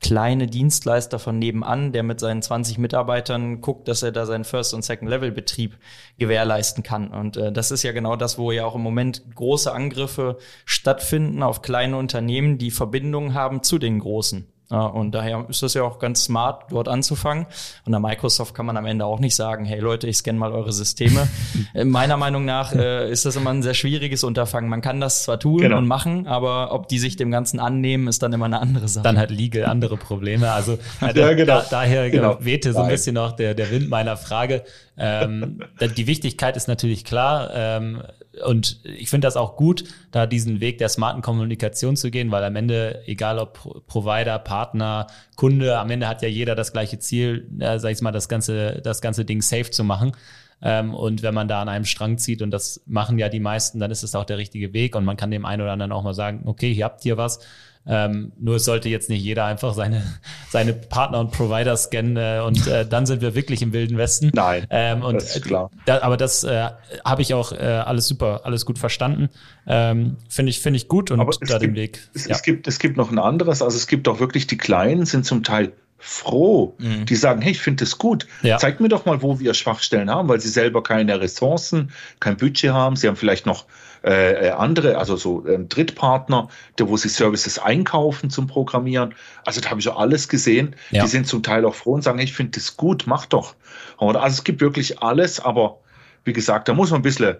kleine Dienstleister von nebenan, der mit seinen 20 Mitarbeitern guckt, dass er da seinen First- und Second-Level-Betrieb gewährleisten kann. Und äh, das ist ja genau das, wo ja auch im Moment große Angriffe stattfinden auf kleine Unternehmen, die Verbindungen haben zu den großen. Und daher ist es ja auch ganz smart, dort anzufangen. Und an Microsoft kann man am Ende auch nicht sagen, hey Leute, ich scanne mal eure Systeme. Äh, meiner Meinung nach äh, ist das immer ein sehr schwieriges Unterfangen. Man kann das zwar tun genau. und machen, aber ob die sich dem Ganzen annehmen, ist dann immer eine andere Sache. Dann halt legal andere Probleme. Also äh, ja, genau. da, daher genau. wehte so ein bisschen noch der, der Wind meiner Frage. Ähm, die Wichtigkeit ist natürlich klar. Ähm, und ich finde das auch gut, da diesen Weg der smarten Kommunikation zu gehen, weil am Ende, egal ob Provider, Partner, Kunde, am Ende hat ja jeder das gleiche Ziel, äh, sag ich mal, das ganze, das ganze Ding safe zu machen. Ähm, und wenn man da an einem Strang zieht, und das machen ja die meisten, dann ist es auch der richtige Weg. Und man kann dem einen oder anderen auch mal sagen, okay, hier habt ihr was. Ähm, nur es sollte jetzt nicht jeder einfach seine, seine Partner und Provider scannen äh, und äh, dann sind wir wirklich im Wilden Westen. Nein, ähm, und, das ist klar. Da, aber das äh, habe ich auch äh, alles super, alles gut verstanden. Ähm, Finde ich, finde ich gut und da den Weg. Es, ja. es, gibt, es gibt noch ein anderes, also es gibt auch wirklich die Kleinen sind zum Teil froh. Mhm. Die sagen, hey, ich finde das gut. Ja. Zeigt mir doch mal, wo wir Schwachstellen haben, weil sie selber keine Ressourcen, kein Budget haben. Sie haben vielleicht noch äh, äh, andere, also so äh, Drittpartner, der, wo sie Services einkaufen zum Programmieren. Also da habe ich schon alles gesehen. Ja. Die sind zum Teil auch froh und sagen, ich finde das gut, mach doch. Also es gibt wirklich alles, aber wie gesagt, da muss man ein bisschen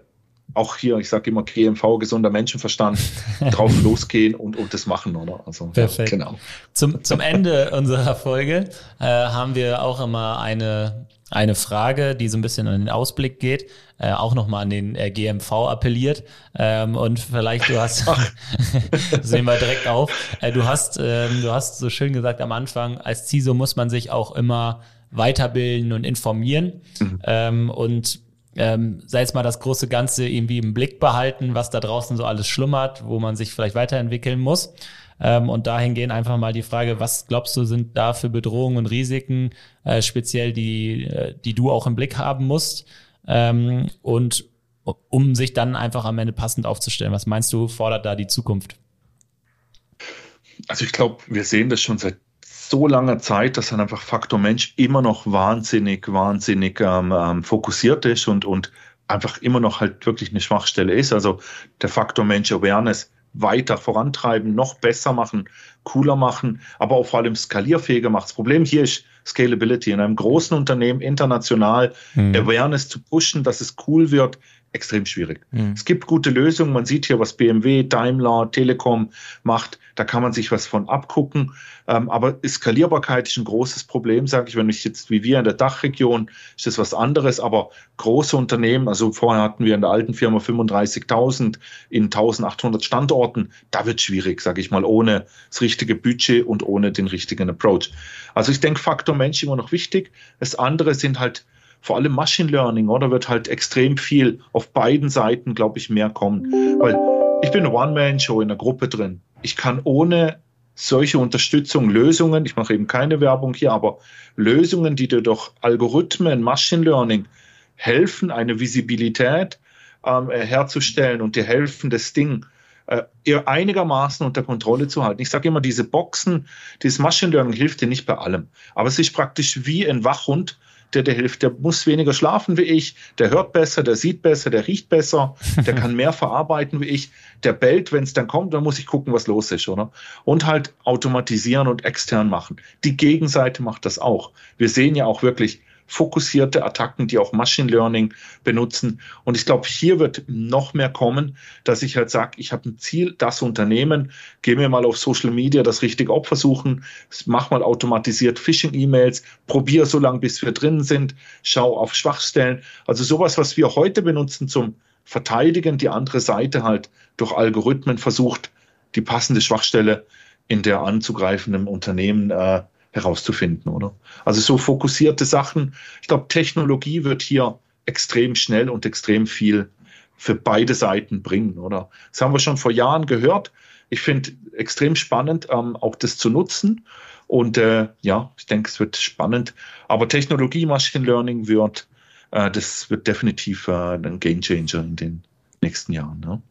auch hier, ich sage immer GMV, gesunder Menschenverstand, drauf losgehen und, und das machen, oder? Also, Perfekt. Ja, genau. Zum, zum Ende unserer Folge äh, haben wir auch immer eine eine Frage, die so ein bisschen an den Ausblick geht, äh, auch nochmal an den äh, GMV appelliert. Ähm, und vielleicht du hast, sehen wir direkt auf, äh, du hast, ähm, du hast so schön gesagt am Anfang, als CISO muss man sich auch immer weiterbilden und informieren. Mhm. Ähm, und ähm, sei es mal das große Ganze irgendwie im Blick behalten, was da draußen so alles schlummert, wo man sich vielleicht weiterentwickeln muss. Ähm, und dahingehend einfach mal die Frage, was glaubst du, sind da für Bedrohungen und Risiken, äh, speziell die, äh, die du auch im Blick haben musst? Ähm, und um sich dann einfach am Ende passend aufzustellen. Was meinst du, fordert da die Zukunft? Also ich glaube, wir sehen das schon seit so langer Zeit, dass dann einfach Faktor Mensch immer noch wahnsinnig, wahnsinnig ähm, ähm, fokussiert ist und, und einfach immer noch halt wirklich eine Schwachstelle ist. Also der Faktor Mensch Awareness weiter vorantreiben, noch besser machen, cooler machen, aber auch vor allem skalierfähiger machen. Das Problem hier ist Scalability. In einem großen Unternehmen international mhm. Awareness zu pushen, dass es cool wird, extrem schwierig. Mhm. Es gibt gute Lösungen. Man sieht hier, was BMW, Daimler, Telekom macht. Da kann man sich was von abgucken. Ähm, aber Skalierbarkeit ist ein großes Problem, sage ich. Wenn ich jetzt wie wir in der Dachregion, ist das was anderes. Aber große Unternehmen, also vorher hatten wir in der alten Firma 35.000 in 1800 Standorten. Da wird schwierig, sage ich mal, ohne das richtige Budget und ohne den richtigen Approach. Also ich denke, Faktor Mensch immer noch wichtig. Das andere sind halt vor allem Machine Learning, oder wird halt extrem viel auf beiden Seiten, glaube ich, mehr kommen. Weil ich bin eine One-Man-Show in der Gruppe drin. Ich kann ohne solche Unterstützung, Lösungen, ich mache eben keine Werbung hier, aber Lösungen, die dir durch Algorithmen, Machine Learning helfen, eine Visibilität ähm, herzustellen und dir helfen, das Ding äh, einigermaßen unter Kontrolle zu halten. Ich sage immer, diese Boxen, dieses Machine Learning hilft dir nicht bei allem. Aber es ist praktisch wie ein Wachhund, der dir hilft. Der muss weniger schlafen wie ich, der hört besser, der sieht besser, der riecht besser, der kann mehr verarbeiten wie ich, der bellt, wenn es dann kommt, dann muss ich gucken, was los ist, oder? Und halt automatisieren und extern machen. Die Gegenseite macht das auch. Wir sehen ja auch wirklich fokussierte Attacken, die auch Machine Learning benutzen. Und ich glaube, hier wird noch mehr kommen, dass ich halt sage, ich habe ein Ziel, das Unternehmen, gehe mir mal auf Social Media das richtige Opfer suchen, mach mal automatisiert Phishing-E-Mails, probiere so lange, bis wir drin sind, schau auf Schwachstellen. Also sowas, was wir heute benutzen zum Verteidigen, die andere Seite halt durch Algorithmen versucht, die passende Schwachstelle in der anzugreifenden Unternehmen äh, herauszufinden, oder? Also so fokussierte Sachen. Ich glaube, Technologie wird hier extrem schnell und extrem viel für beide Seiten bringen, oder? Das haben wir schon vor Jahren gehört. Ich finde extrem spannend, ähm, auch das zu nutzen. Und äh, ja, ich denke, es wird spannend. Aber Technologie, Machine Learning wird, äh, das wird definitiv äh, ein Game Changer in den nächsten Jahren. Ne?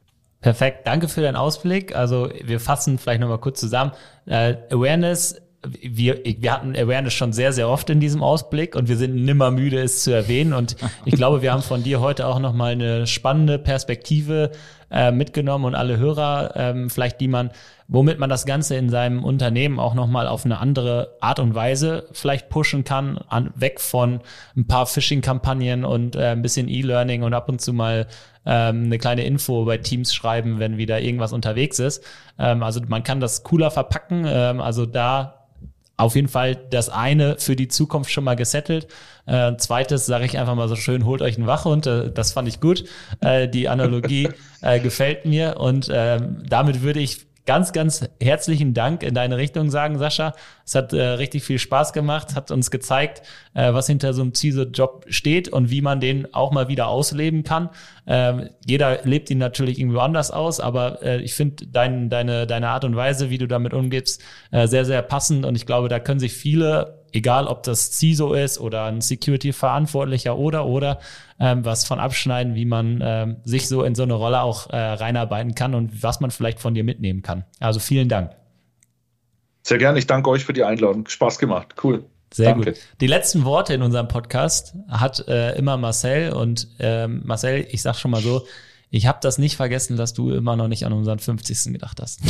Perfekt, danke für deinen Ausblick. Also wir fassen vielleicht nochmal kurz zusammen. Äh, Awareness wir, wir hatten Awareness schon sehr, sehr oft in diesem Ausblick und wir sind nimmer müde, es zu erwähnen. Und ich glaube, wir haben von dir heute auch nochmal eine spannende Perspektive äh, mitgenommen und alle Hörer, ähm, vielleicht die man, womit man das Ganze in seinem Unternehmen auch nochmal auf eine andere Art und Weise vielleicht pushen kann, an, weg von ein paar Phishing-Kampagnen und äh, ein bisschen E-Learning und ab und zu mal ähm, eine kleine Info bei Teams schreiben, wenn wieder irgendwas unterwegs ist. Ähm, also man kann das cooler verpacken. Ähm, also da auf jeden Fall das eine für die Zukunft schon mal gesettelt. Äh, zweites sage ich einfach mal so schön, holt euch einen Wachhund. Äh, das fand ich gut. Äh, die Analogie äh, gefällt mir und ähm, damit würde ich ganz, ganz herzlichen Dank in deine Richtung sagen, Sascha. Es hat äh, richtig viel Spaß gemacht, hat uns gezeigt, äh, was hinter so einem CISO-Job steht und wie man den auch mal wieder ausleben kann. Ähm, jeder lebt ihn natürlich irgendwie anders aus, aber äh, ich finde dein, deine, deine Art und Weise, wie du damit umgibst, äh, sehr, sehr passend und ich glaube, da können sich viele egal ob das CISO ist oder ein Security-Verantwortlicher oder oder ähm, was von abschneiden, wie man ähm, sich so in so eine Rolle auch äh, reinarbeiten kann und was man vielleicht von dir mitnehmen kann. Also vielen Dank. Sehr gerne. Ich danke euch für die Einladung. Spaß gemacht. Cool. Sehr Danke. gut. Die letzten Worte in unserem Podcast hat äh, immer Marcel und ähm, Marcel, ich sag schon mal so, ich habe das nicht vergessen, dass du immer noch nicht an unseren 50. gedacht hast.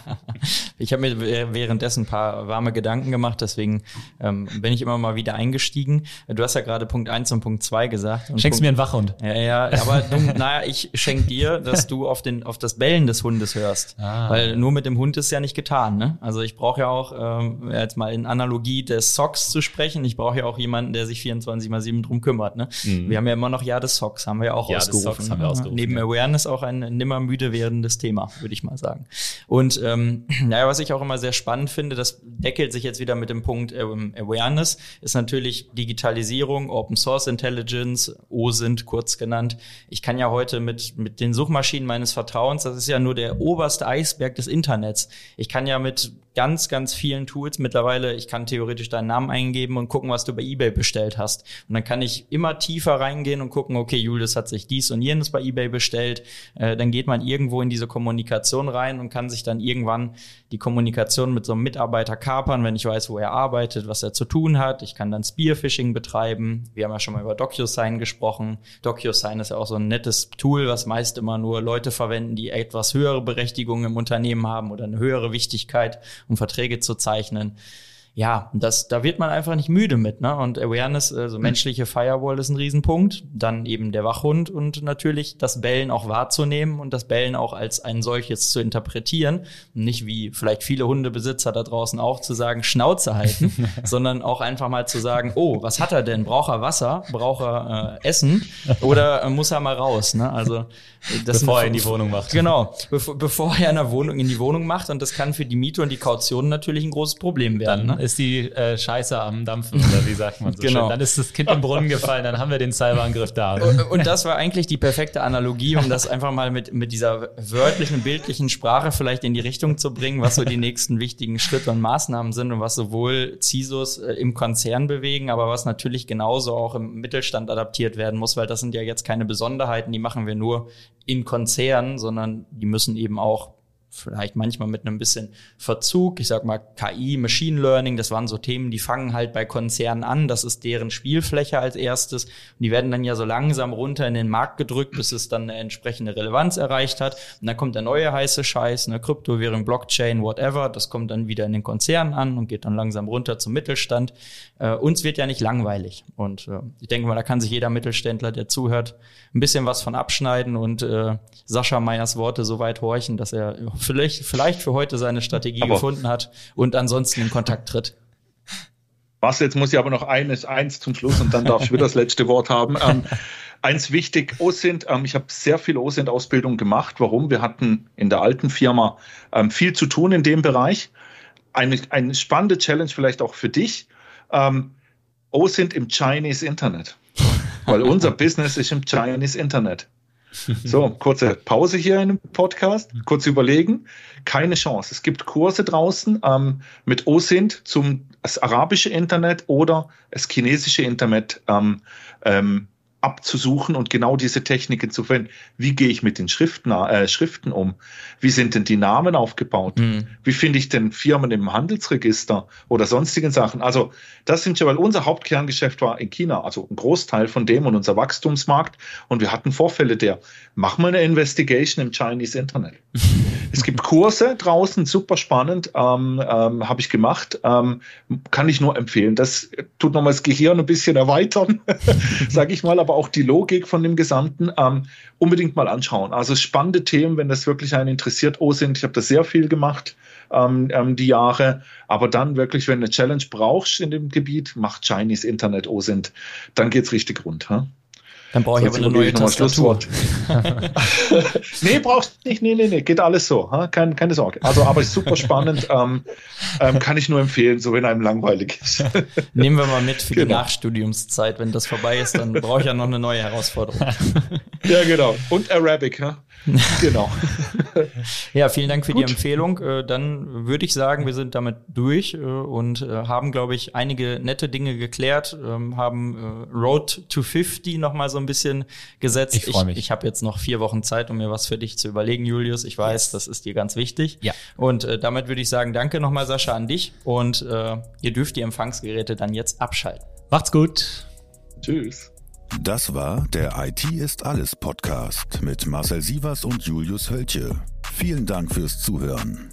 ich habe mir währenddessen ein paar warme Gedanken gemacht, deswegen ähm, bin ich immer mal wieder eingestiegen. Du hast ja gerade Punkt eins und Punkt zwei gesagt. Schenkst Punkt, mir einen Wachhund. Ja, ja, aber naja, ich schenk dir, dass du auf, den, auf das Bellen des Hundes hörst. Ah. Weil nur mit dem Hund ist ja nicht getan. Ne? Also ich brauche ja auch, ähm, jetzt mal in Analogie des Socks zu sprechen, ich brauche ja auch jemanden, der sich 24 mal 7 drum kümmert. Ne? Mhm. Wir haben ja immer noch Ja des Socks, haben wir ja auch ja, ausgerufen. Des Socks haben wir ausgerufen neben. Awareness auch ein nimmer müde werdendes Thema, würde ich mal sagen. Und ähm, naja, was ich auch immer sehr spannend finde, das deckelt sich jetzt wieder mit dem Punkt ähm, Awareness, ist natürlich Digitalisierung, Open Source Intelligence, OSINT kurz genannt. Ich kann ja heute mit, mit den Suchmaschinen meines Vertrauens, das ist ja nur der oberste Eisberg des Internets. Ich kann ja mit ganz, ganz vielen Tools mittlerweile, ich kann theoretisch deinen Namen eingeben und gucken, was du bei eBay bestellt hast. Und dann kann ich immer tiefer reingehen und gucken, okay, Julius hat sich dies und jenes bei eBay bestellt. Äh, dann geht man irgendwo in diese Kommunikation rein und kann sich dann irgendwann die Kommunikation mit so einem Mitarbeiter kapern, wenn ich weiß, wo er arbeitet, was er zu tun hat. Ich kann dann Spearfishing betreiben. Wir haben ja schon mal über DocuSign gesprochen. DocuSign ist ja auch so ein nettes Tool, was meist immer nur Leute verwenden, die etwas höhere Berechtigung im Unternehmen haben oder eine höhere Wichtigkeit um Verträge zu zeichnen ja, das, da wird man einfach nicht müde mit, ne? Und Awareness, also menschliche Firewall ist ein Riesenpunkt. Dann eben der Wachhund und natürlich das Bellen auch wahrzunehmen und das Bellen auch als ein solches zu interpretieren. Nicht wie vielleicht viele Hundebesitzer da draußen auch zu sagen, Schnauze halten, sondern auch einfach mal zu sagen, oh, was hat er denn? Braucht er Wasser? Braucht er äh, Essen? Oder äh, muss er mal raus, ne? Also, das bevor er in die Wohnung macht. Genau, bevor, bevor er in der Wohnung in die Wohnung macht und das kann für die Miete und die Kaution natürlich ein großes Problem werden. Dann ne? Ist die äh, Scheiße am Dampfen oder wie sagt man so genau. schön. Dann ist das Kind im Brunnen gefallen, dann haben wir den Cyberangriff da. Und, und das war eigentlich die perfekte Analogie, um das einfach mal mit mit dieser wörtlichen, bildlichen Sprache vielleicht in die Richtung zu bringen, was so die nächsten wichtigen Schritte und Maßnahmen sind und was sowohl CISOs äh, im Konzern bewegen, aber was natürlich genauso auch im Mittelstand adaptiert werden muss, weil das sind ja jetzt keine Besonderheiten, die machen wir nur in Konzernen, sondern die müssen eben auch vielleicht manchmal mit einem bisschen Verzug. Ich sag mal KI, Machine Learning, das waren so Themen, die fangen halt bei Konzernen an. Das ist deren Spielfläche als erstes. Und die werden dann ja so langsam runter in den Markt gedrückt, bis es dann eine entsprechende Relevanz erreicht hat. Und dann kommt der neue heiße Scheiß, eine Kryptowährung, Blockchain, whatever. Das kommt dann wieder in den Konzernen an und geht dann langsam runter zum Mittelstand. Äh, uns wird ja nicht langweilig. Und äh, ich denke mal, da kann sich jeder Mittelständler, der zuhört, ein bisschen was von abschneiden und äh, Sascha Meyers Worte so weit horchen, dass er vielleicht, vielleicht für heute seine Strategie aber gefunden hat und ansonsten in Kontakt tritt. Was, jetzt muss ich aber noch eines, eins zum Schluss und dann darf ich wieder das letzte Wort haben. Ähm, eins wichtig, OSINT, ähm, ich habe sehr viel OSINT-Ausbildung gemacht. Warum? Wir hatten in der alten Firma ähm, viel zu tun in dem Bereich. Eine, eine spannende Challenge vielleicht auch für dich. Ähm, OSINT im Chinese Internet. Weil unser Business ist im Chinese Internet. So, kurze Pause hier in dem Podcast, kurz überlegen. Keine Chance. Es gibt Kurse draußen ähm, mit OSINT zum das arabische Internet oder das chinesische Internet ähm, ähm, abzusuchen und genau diese Techniken zu finden. Wie gehe ich mit den Schriften, äh, Schriften um? Wie sind denn die Namen aufgebaut? Mhm. Wie finde ich denn Firmen im Handelsregister oder sonstigen Sachen? Also das sind ja, weil unser Hauptkerngeschäft war in China, also ein Großteil von dem und unser Wachstumsmarkt. Und wir hatten Vorfälle der, mach mal eine Investigation im Chinese Internet. es gibt Kurse draußen, super spannend, ähm, ähm, habe ich gemacht, ähm, kann ich nur empfehlen. Das tut nochmal das Gehirn ein bisschen erweitern, sage ich mal, aber aber auch die Logik von dem Gesamten ähm, unbedingt mal anschauen. Also spannende Themen, wenn das wirklich einen interessiert, oh sind. Ich habe da sehr viel gemacht ähm, ähm, die Jahre, aber dann wirklich, wenn du eine Challenge brauchst in dem Gebiet, macht Chinese Internet oh sind, dann geht's richtig rund. Ha? Dann brauche ich aber eine neue Tastatur. nee, brauchst nicht. Nee, nee, nee. Geht alles so. Ha? Keine, keine Sorge. Also, aber ist super spannend. ähm, ähm, kann ich nur empfehlen, so wenn einem langweilig ist. Nehmen wir mal mit für genau. die Nachstudiumszeit. Wenn das vorbei ist, dann brauche ich ja noch eine neue Herausforderung. ja, genau. Und Arabic. Ja? Genau. ja, vielen Dank für Gut. die Empfehlung. Äh, dann würde ich sagen, wir sind damit durch äh, und äh, haben, glaube ich, einige nette Dinge geklärt, ähm, haben Road to 50 nochmal so ein bisschen gesetzt. Ich freue mich. Ich, ich habe jetzt noch vier Wochen Zeit, um mir was für dich zu überlegen, Julius. Ich weiß, yes. das ist dir ganz wichtig. Ja. Und damit würde ich sagen, danke nochmal, Sascha, an dich und ihr dürft die Empfangsgeräte dann jetzt abschalten. Macht's gut. Tschüss. Das war der IT ist alles Podcast mit Marcel Sievers und Julius Hölche. Vielen Dank fürs Zuhören.